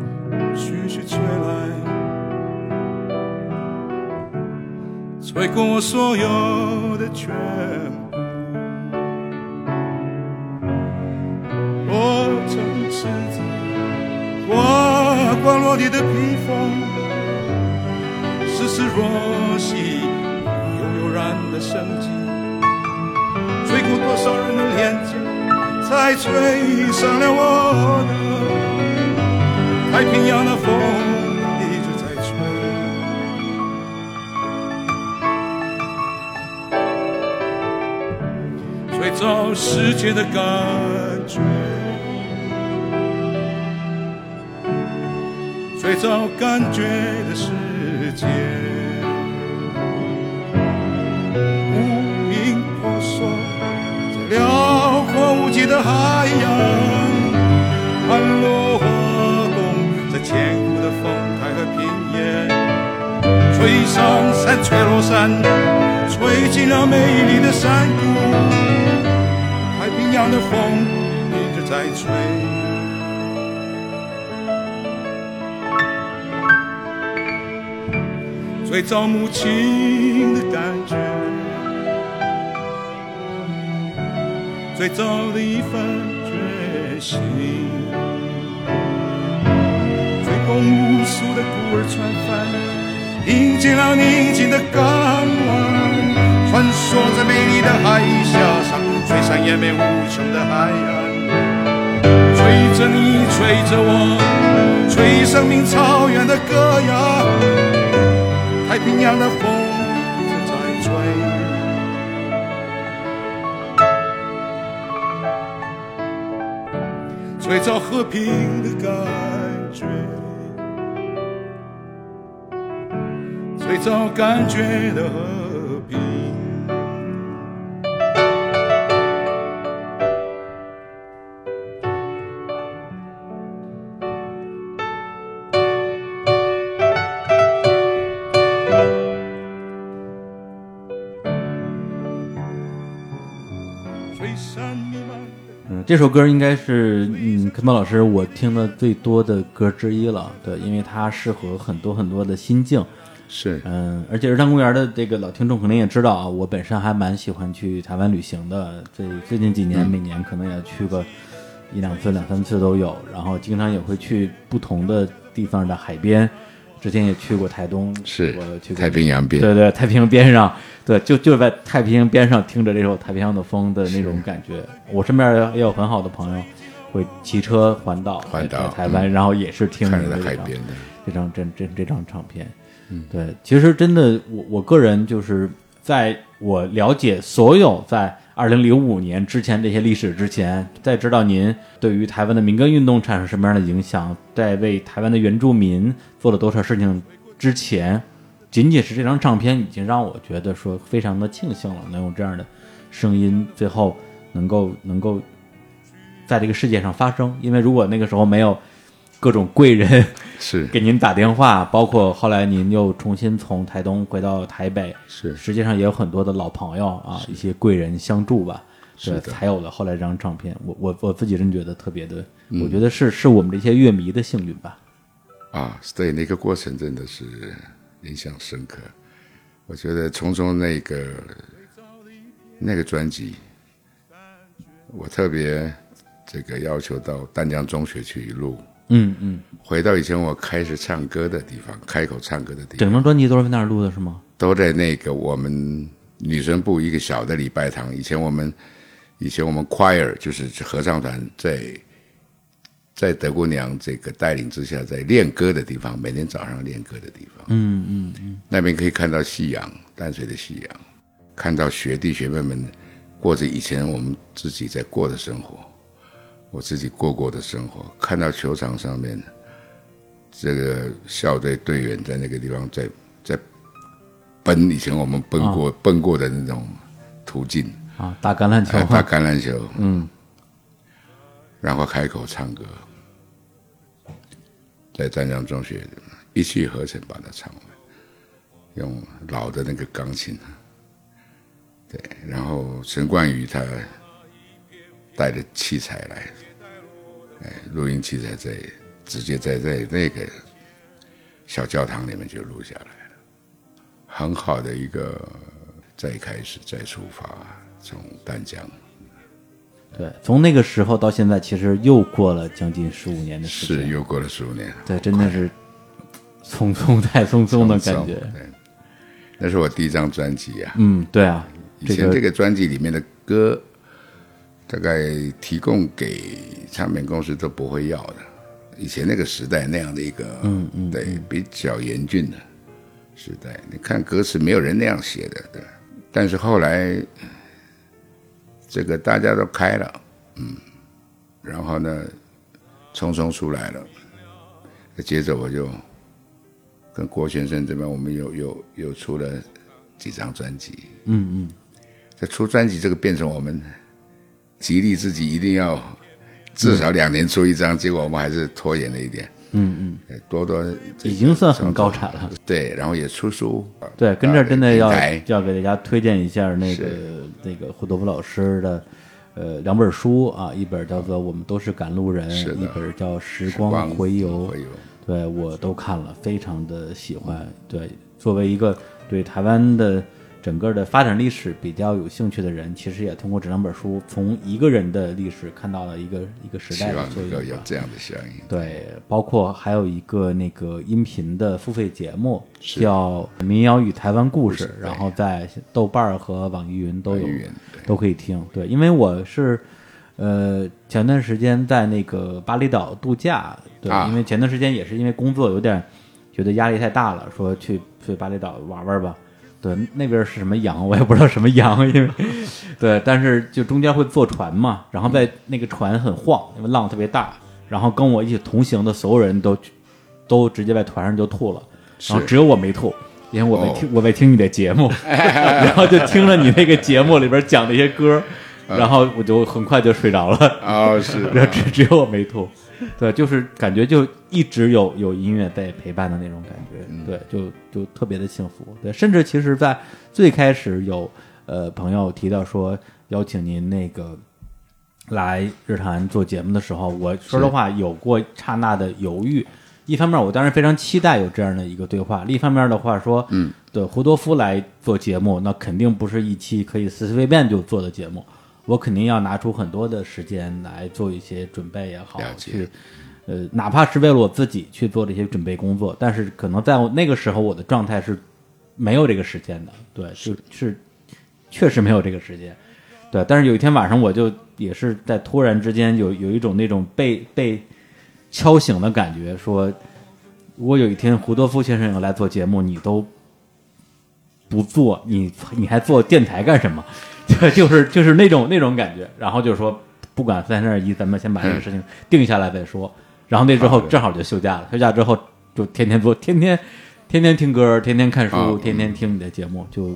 徐徐吹来，吹过我所有的全部。我曾赤子，我。滑落地的披风，丝丝若细，悠悠然的生机，吹过多少人的脸颊，才吹上了我的太平洋的风，一直在吹，吹走世界的感觉。最早感觉的世界，无影婆娑在辽阔无际的海洋，吹上山，吹落山，吹进了美丽的山谷，太平洋的风一直在吹。最早母亲的感觉，最早的一份决心，吹过无数的孤儿船帆，迎接了宁静的港湾，穿梭在美丽的海峡上，吹上延绵无穷的海岸，吹着你，吹着我，吹生命草原的歌谣。太平洋的风一直在吹，吹着和平的感早感觉的和平。嗯这首歌应该是嗯科班老师我听的最多的歌之一了对因为它适合很多很多的心境是，嗯，而且日坛公园的这个老听众可能也知道啊，我本身还蛮喜欢去台湾旅行的。最最近几年，嗯每年可能也去个一两次、两三次都有。然后经常也会去不同的地方的海边。之前也去过台东，是我去过太平洋边对对，太平洋边上，对，就就在太平洋边上听着这首《太平洋的风》的那种感觉。我身边也有很好的朋友会骑车环岛，环岛台湾，嗯然后也是听着海边的这张这这这张唱片。嗯对，其实真的，我我个人就是在我了解所有在二零零五年之前这些历史之前，在知道您对于台湾的民歌运动产生什么样的影响，在为台湾的原住民做了多少事情之前，仅仅是这张唱片已经让我觉得说非常的庆幸了，能有这样的声音，最后能够能够在这个世界上发生。因为如果那个时候没有各种贵人是给您打电话，包括后来您又重新从台东回到台北，是实际上也有很多的老朋友啊，一些贵人相助吧，对，是才有了后来这张唱片。我我我自己真觉得特别的，嗯我觉得是是我们这些乐迷的幸运吧。啊，对，那个过程真的是印象深刻。我觉得从中那个那个专辑，我特别这个要求到丹江中学去录，嗯嗯，回到以前我开始唱歌的地方，开口唱歌的地方，整张专辑都是在那儿录的是吗？都在那个我们女生部一个小的礼拜堂。以前我们以前我们 choir 就是合唱团在在德姑娘这个带领之下，在练歌的地方，每天早上练歌的地方，嗯嗯嗯，那边可以看到夕阳，淡水的夕阳，看到学弟学妹们过着以前我们自己在过的生活，我自己过过的生活，看到球场上面这个校队队员在那个地方在在奔，以前我们奔过、奔过的那种途径，啊，打橄榄球。哎，打橄榄球，嗯，然后开口唱歌，在湛江中学一气呵成把它唱完，用老的那个钢琴，对，然后陈冠宇他带着器材来，哎，录音器材在直接在在那个小教堂里面就录下来了，很好的一个再开始再出发，从丹江。对，从那个时候到现在，其实又过了将近十五年的时间，是又过了十五年，对，真的是匆匆太匆匆的感觉。对，那是我第一张专辑啊。嗯，对啊，以前这个专辑里面的歌，大概提供给唱片公司都不会要的。以前那个时代那样的一个，嗯嗯对，比较严峻的时代，你看歌词没有人那样写的，对。但是后来，这个大家都开了，嗯，然后呢，匆匆出来了，接着我就跟郭先生这边，我们又又又出了几张专辑，嗯嗯，这出专辑这个变成我们激励自己一定要至少两年出一张，结果我们还是拖延了一点。嗯嗯，多多已经算很高产了。对，然后也出书。对，跟这儿真的要要给大家推荐一下那个那个胡多夫老师的呃两本书啊，一本叫做《我们都是赶路人》，是一本叫《时时光回游》。回游对我都看了，非常的喜欢。对，作为一个对台湾的整个的发展历史比较有兴趣的人，其实也通过这两本书，从一个人的历史看到了一个一个时代的望。有这样的效应。对，包括还有一个那个音频的付费节目，叫《民谣与台湾故事然后在豆瓣儿和网易云都有都可以听。对，因为我是呃前段时间在那个巴厘岛度假，对，啊因为前段时间也是因为工作有点觉得压力太大了，说去去巴厘岛玩玩吧。对，那边是什么洋，我也不知道什么洋，因为对，但是就中间会坐船嘛，然后在那个船很晃，因为浪特别大，然后跟我一起同行的所有人都都直接在船上就吐了，然后只有我没吐，因为我在哦。听、我在听你的节目，然后就听了你那个节目里边讲那些歌，然后我就很快就睡着了。哦，是 只只有我没吐，对，就是感觉就一直有有音乐在陪伴的那种感觉，嗯对，就就特别的幸福，对，甚至其实，在最开始有呃朋友提到说邀请您那个来日坛做节目的时候，我说实话有过刹那的犹豫。一方面，我当然非常期待有这样的一个对话；另一方面的话说，嗯，对胡多夫来做节目，那肯定不是一期可以随随便便就做的节目，我肯定要拿出很多的时间来做一些准备也好去呃，哪怕是为了我自己去做这些准备工作，但是可能在我那个时候，我的状态是没有这个时间的，对，就是确实没有这个时间，对。但是有一天晚上，我就也是在突然之间有有一种那种被被敲醒的感觉，说，如果有一天胡多夫先生要来做节目，你都不做，你你还做电台干什么？对，就是就是那种那种感觉。然后就说，不管三十二一，咱们先把这个事情定下来再说。然后那之后正好就休假了，休假之后就天天做，天天天天听歌，天天看书，啊天天听你的节目，就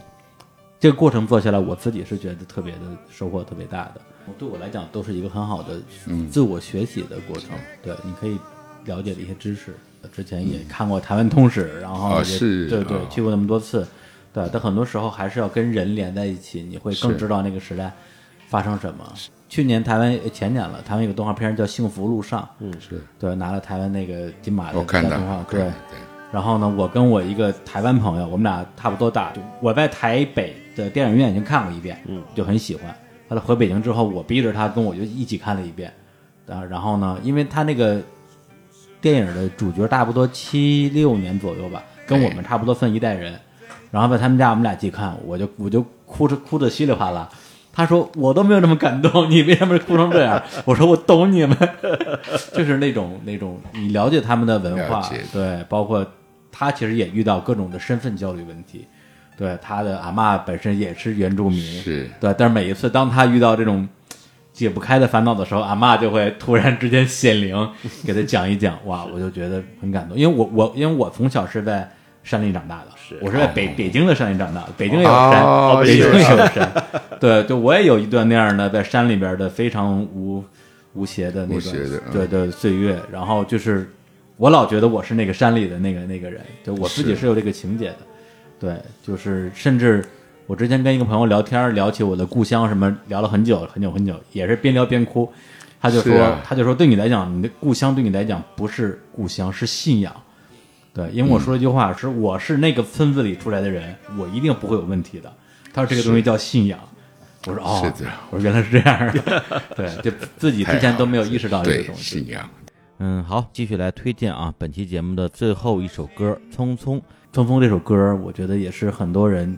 这个过程做下来，我自己是觉得特别的收获特别大的。对我来讲，都是一个很好的嗯自我学习的过程。对，你可以了解的一些知识。之前也看过台湾通史，然后哦也哦对对去过那么多次，对，但很多时候还是要跟人连在一起，你会更知道那个时代发生什么。去年台湾呃前年了，台湾有个动画片叫《幸福路上》，嗯是对，拿了台湾那个金马的动画，对对。然后呢，我跟我一个台湾朋友，我们俩差不多大，就我在台北的电影院已经看过一遍，嗯，就很喜欢。后来回北京之后，我逼着他跟我就一起看了一遍，啊，然后呢，因为他那个电影的主角差不多七六年左右吧，跟我们差不多分一代人。然后在他们家，我们俩一起看，我就我就哭着哭的稀里哗啦。他说我都没有那么感动，你为什么哭成这样？我说我懂你们，就是那种那种你了解他们的文化，对，包括他其实也遇到各种的身份焦虑问题，对，他的阿嬷本身也是原住民，是。对，但是每一次当他遇到这种解不开的烦恼的时候，阿嬷就会突然之间显灵，给他讲一讲，哇，我就觉得很感动，因为我我因为我从小是在山里长大的，是我是在北、北京的山里长大的，北京也有山，哦北京也有山，对，就我也有一段那样的在山里边的非常无无邪的那无邪段的嗯。对的岁月，然后就是我老觉得我是那个山里的那个那个人，就我自己是。是有这个情节的，对，就是甚至我之前跟一个朋友聊天，聊起我的故乡什么，聊了很久很久很久，也是边聊边哭。他就说，啊。他就说，对你来讲，你的故乡对你来讲不是故乡，是信仰。对，因为我说了一句话，是我是那个村子里出来的人，我一定不会有问题的。他说这个东西叫信仰。我说哦，是我说原来是这样的。对，就自己之前都没有意识到这个东西。信仰。嗯，好，继续来推荐啊，本期节目的最后一首歌《匆匆》。《匆匆》这首歌，我觉得也是很多人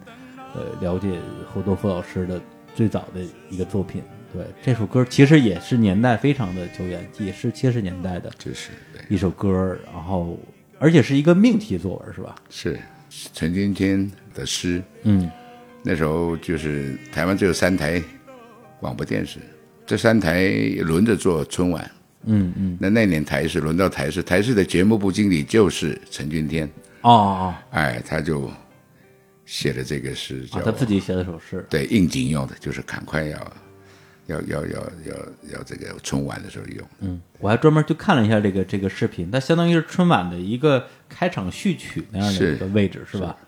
呃了解侯多夫老师的最早的一个作品。对，这首歌其实也是年代非常的久远，也是七十年代的这是一首歌，然后而且是一个命题作文，是吧？是陈今天的诗，嗯，那时候就是台湾只有三台广播电视，这三台轮着做春晚。嗯嗯，那那年台视轮到台视，台视的节目部经理就是陈君天，哦哦哦哎，他就写了这个诗，他自己写的首诗。对应景用的，就是赶快要要要要要要这个春晚的时候用。嗯，我还专门去看了一下这个这个视频，它相当于是春晚的一个开场序曲那样的一个位置，是吧？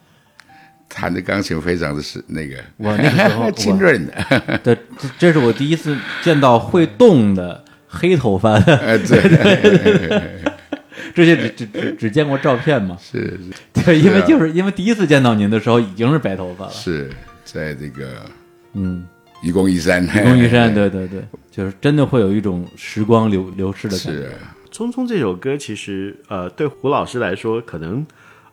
弹的钢琴非常的是那个，我那个时候 清润的，对，这这是我第一次见到会动的黑头发的，呃，对，这些只只只只见过照片嘛。是是对，因为就是因为第一次见到您的时候已经是白头发了。是在这个嗯，愚公移山，愚公移山，对对对，就是真的会有一种时光流流逝的感觉。是匆匆这首歌其实呃，对胡老师来说，可能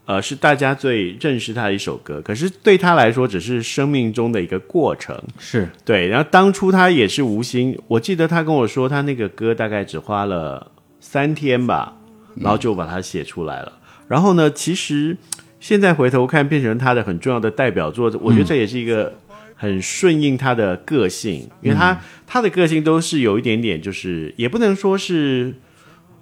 呃是大家最认识他的一首歌，可是对他来说，只是生命中的一个过程。是对，然后当初他也是无心，我记得他跟我说，他那个歌大概只花了三天吧，然后就把它写出来了。然后呢，其实现在回头看，变成他的很重要的代表作，我觉得这也是一个很顺应他的个性，因为他、他的个性都是有一点点，就是也不能说是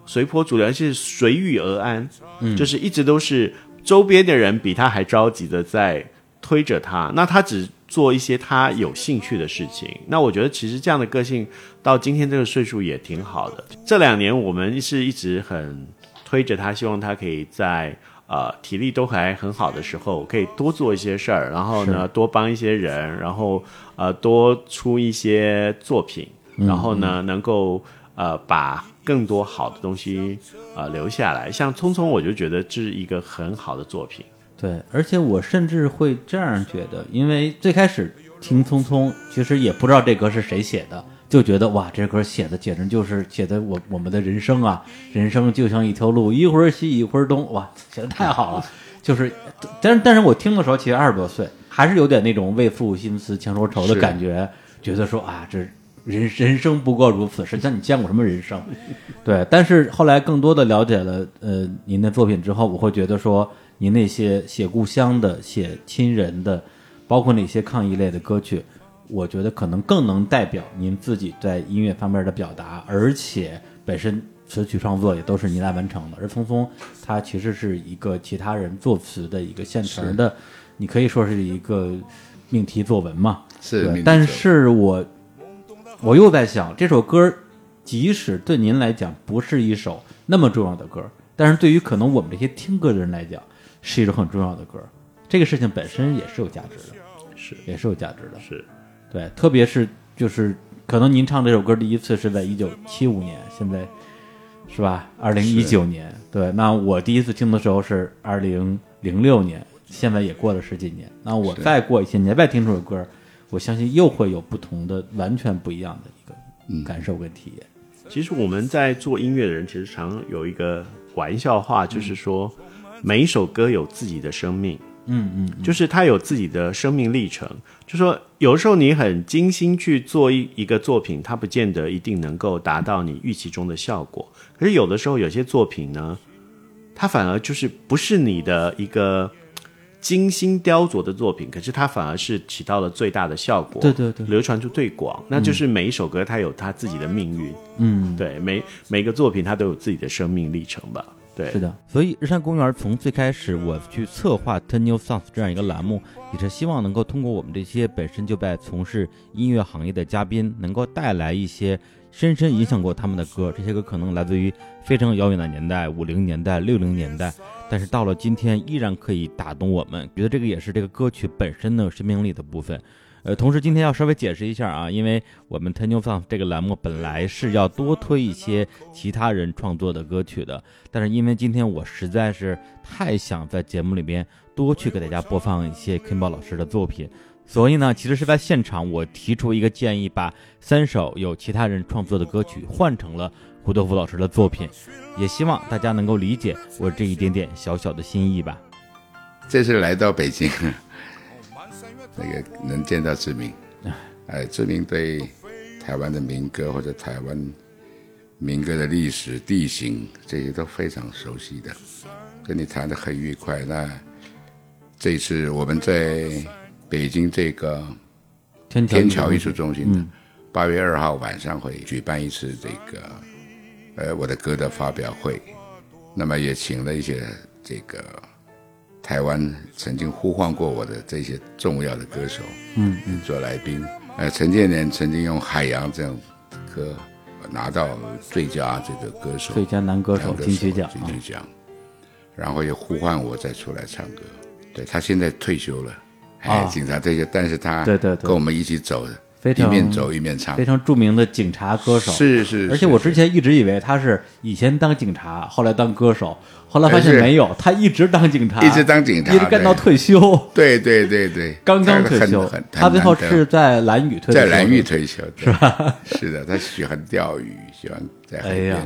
随波逐流，而是随遇而安，嗯就是一直都是周边的人比他还着急的在推着他，那他只做一些他有兴趣的事情。那我觉得其实这样的个性到今天这个岁数也挺好的。这两年我们是一直很推着他，希望他可以在呃体力都还很好的时候，可以多做一些事儿，然后呢多帮一些人，然后呃多出一些作品。嗯然后呢，能够呃把更多好的东西呃留下来。像《匆匆》，我就觉得这是一个很好的作品。对，而且我甚至会这样觉得，因为最开始听《匆匆》，其实也不知道这歌是谁写的，就觉得哇，这歌写的简直就是写的我我们的人生啊，人生就像一条路，一会儿西一会儿东，哇，写的太好了。就是，但是但是我听的时候，其实二十多岁，还是有点那种为赋新词强说愁的感觉，觉得说啊，这人人生不过如此。实际上你见过什么人生？对，但是后来更多的了解了呃您的作品之后，我会觉得说您那些写故乡的、写亲人的，包括那些抗议类的歌曲，我觉得可能更能代表您自己在音乐方面的表达，而且本身词曲创作也都是您来完成的。而《匆匆》它其实是一个其他人作词的一个现成的，你可以说是一个命题作文嘛。是但是我我又在想，这首歌即使对您来讲不是一首那么重要的歌，但是对于可能我们这些听歌的人来讲，是一首很重要的歌。这个事情本身也是有价值的，是也是有价值的。是，对，特别是就是可能您唱这首歌第一次是在一九七五年，现在是吧？二零一九年，对，那我第一次听的时候是二零零六年，现在也过了十几年。那我再过一些年再听这首歌，我相信又会有不同的、完全不一样的一个感受跟体验。其实我们在做音乐的人，其实常有一个玩笑话，就是说每一首歌有自己的生命。嗯嗯，就是他有自己的生命历程。就说有时候你很精心去做一一个作品，它不见得一定能够达到你预期中的效果。可是有的时候有些作品呢，它反而就是不是你的一个精心雕琢的作品，可是它反而是起到了最大的效果，对对对流传出最广。那就是每一首歌它有它自己的命运，嗯，对，每每个作品它都有自己的生命历程吧。对，是的，所以日山公园从最开始我去策划 Ten New Songs 这样一个栏目，也是希望能够通过我们这些本身就在从事音乐行业的嘉宾，能够带来一些深深影响过他们的歌。这些歌可能来自于非常遥远的年代，五零年代、六零年代，但是到了今天依然可以打动我们。觉得这个也是这个歌曲本身的生命力的部分。呃，同时今天要稍微解释一下啊，因为我们 Ten New Song 这个栏目本来是要多推一些其他人创作的歌曲的，但是因为今天我实在是太想在节目里边多去给大家播放一些 Kimbo 老师的作品，所以呢，其实是在现场我提出一个建议，把三首有其他人创作的歌曲换成了胡德夫老师的作品，也希望大家能够理解我这一点点小小的心意吧。这次来到北京，那个能见到志明，哎，志明对台湾的民歌或者台湾民歌的历史、地形这些都非常熟悉的，跟你谈得很愉快。那这次我们在北京这个天桥艺术中心八月二号晚上会举办一次这个呃我的歌的发表会，那么也请了一些这个台湾曾经呼唤过我的这些重要的歌手，嗯嗯，做来宾。呃，陈建年曾经用《海洋》这样的歌拿到最佳这个歌手、最佳男歌手金曲奖。金曲奖，然后又呼唤我再出来唱歌。对他现在退休了，哎，啊。警察退休，但是他对对对。跟我们一起走的，非常一面走一面唱，非常著名的警察歌手，是是而且我之前一直以为他是以前当警察，后来当歌手，后来发现没有，他一直当警察，一直当警察一直干到退休。对对对对，刚刚退休他最后是在蓝屿退休，在蓝屿退休，是吧？是的，他喜欢钓鱼，喜欢在海边。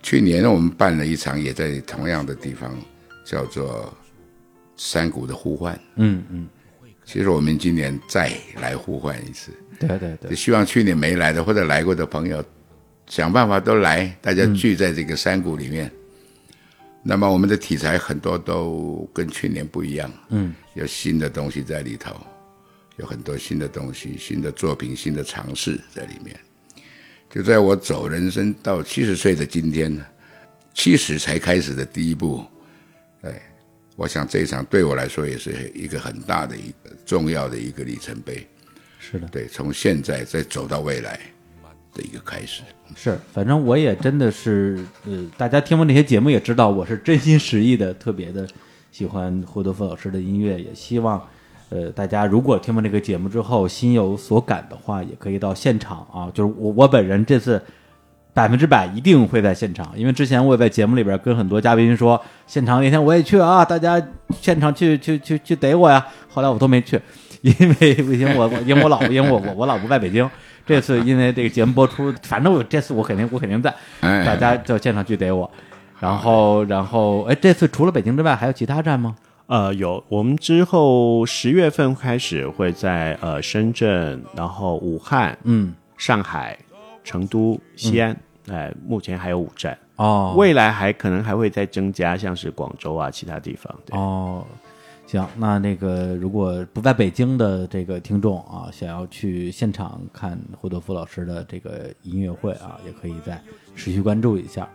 去年我们办了一场，也在同样的地方，叫做山谷的呼唤。嗯嗯，其实我们今年再来呼唤一次，对对对就，希望去年没来的或者来过的朋友，想办法都来，大家聚在这个山谷里面。那么我们的题材很多都跟去年不一样，嗯，有新的东西在里头，有很多新的东西、新的作品、新的尝试在里面。就在我走人生到七十岁的今天呢，七十才开始的第一步，哎，我想这一场对我来说也是一个很大的一个重要的一个里程碑。是的，对，从现在再走到未来的一个开始。是，反正我也真的是，呃，大家听完这些节目也知道，我是真心实意的，特别的喜欢胡德夫老师的音乐，也希望，呃，大家如果听完这个节目之后心有所感的话，也可以到现场啊。就是我我本人这次百分之百一定会在现场，因为之前我也在节目里边跟很多嘉宾说，现场那天我也去啊，大家现场去去去去逮我呀。后来我都没去，因为不行，我我因为我老婆，因为我我我老婆在北京。这次因为这个节目播出，反正我这次我肯定我肯定在，哎。大家就现场去逮我。然后然后哎，这次除了北京之外，还有其他站吗？呃，有，我们之后十月份开始会在呃深圳，然后武汉、嗯，上海、成都、西安，哎、目前还有五站，哦，未来还可能还会再增加，像是广州啊，其他地方。对，哦，行，那那个如果不在北京的这个听众啊，想要去现场看胡德夫老师的这个音乐会啊，也可以再持续关注一下。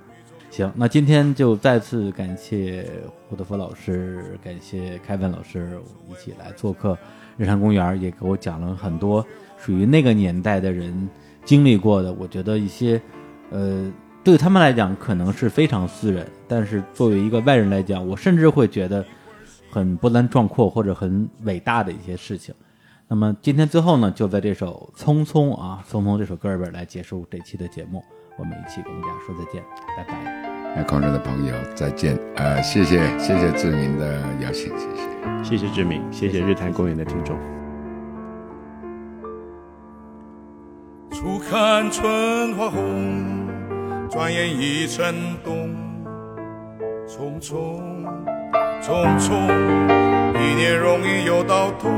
行，那今天就再次感谢胡德夫老师，感谢凯文老师一起来做客日坛公园，也给我讲了很多属于那个年代的人经历过的，我觉得一些呃，对他们来讲可能是非常私人，但是作为一个外人来讲，我甚至会觉得很波澜壮阔或者很伟大的一些事情。那么今天最后呢，就在这首《匆匆》啊，《匆匆》这首歌里边来结束这期的节目。我们一起跟大家说再见，拜拜。那空中的朋友再见，呃，谢谢谢谢志明的邀请，谢谢。谢谢志明，谢谢日坛公园的听众。初看春花红，转眼已成冬。匆匆匆匆，一年容易又到头，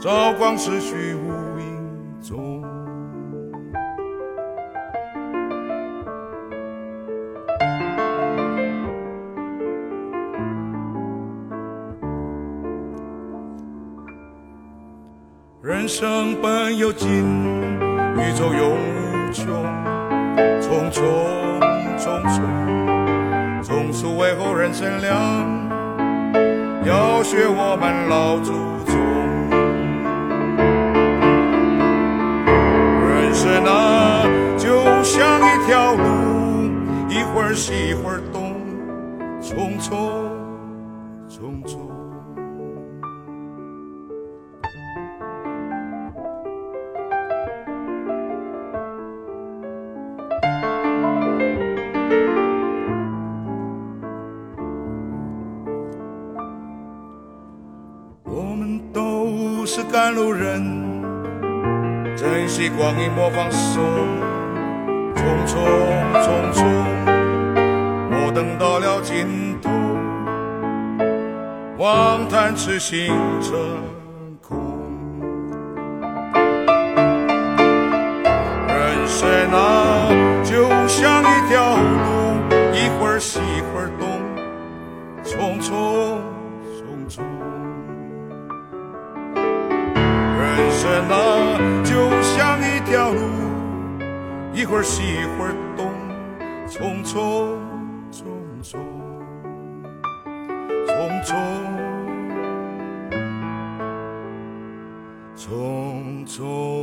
朝光逝去无影踪。人生本有尽，宇宙永无穷。匆匆匆匆，为后人生凉，要学我们老祖宗。人生啊，就像一条路，一会儿西一会儿东，匆匆赶路人，珍惜光阴莫放松。匆匆匆匆，莫等到了尽头，望叹痴心成空。人生啊，那，就像一条路，一会儿西一会儿东，匆匆匆匆，匆匆匆匆。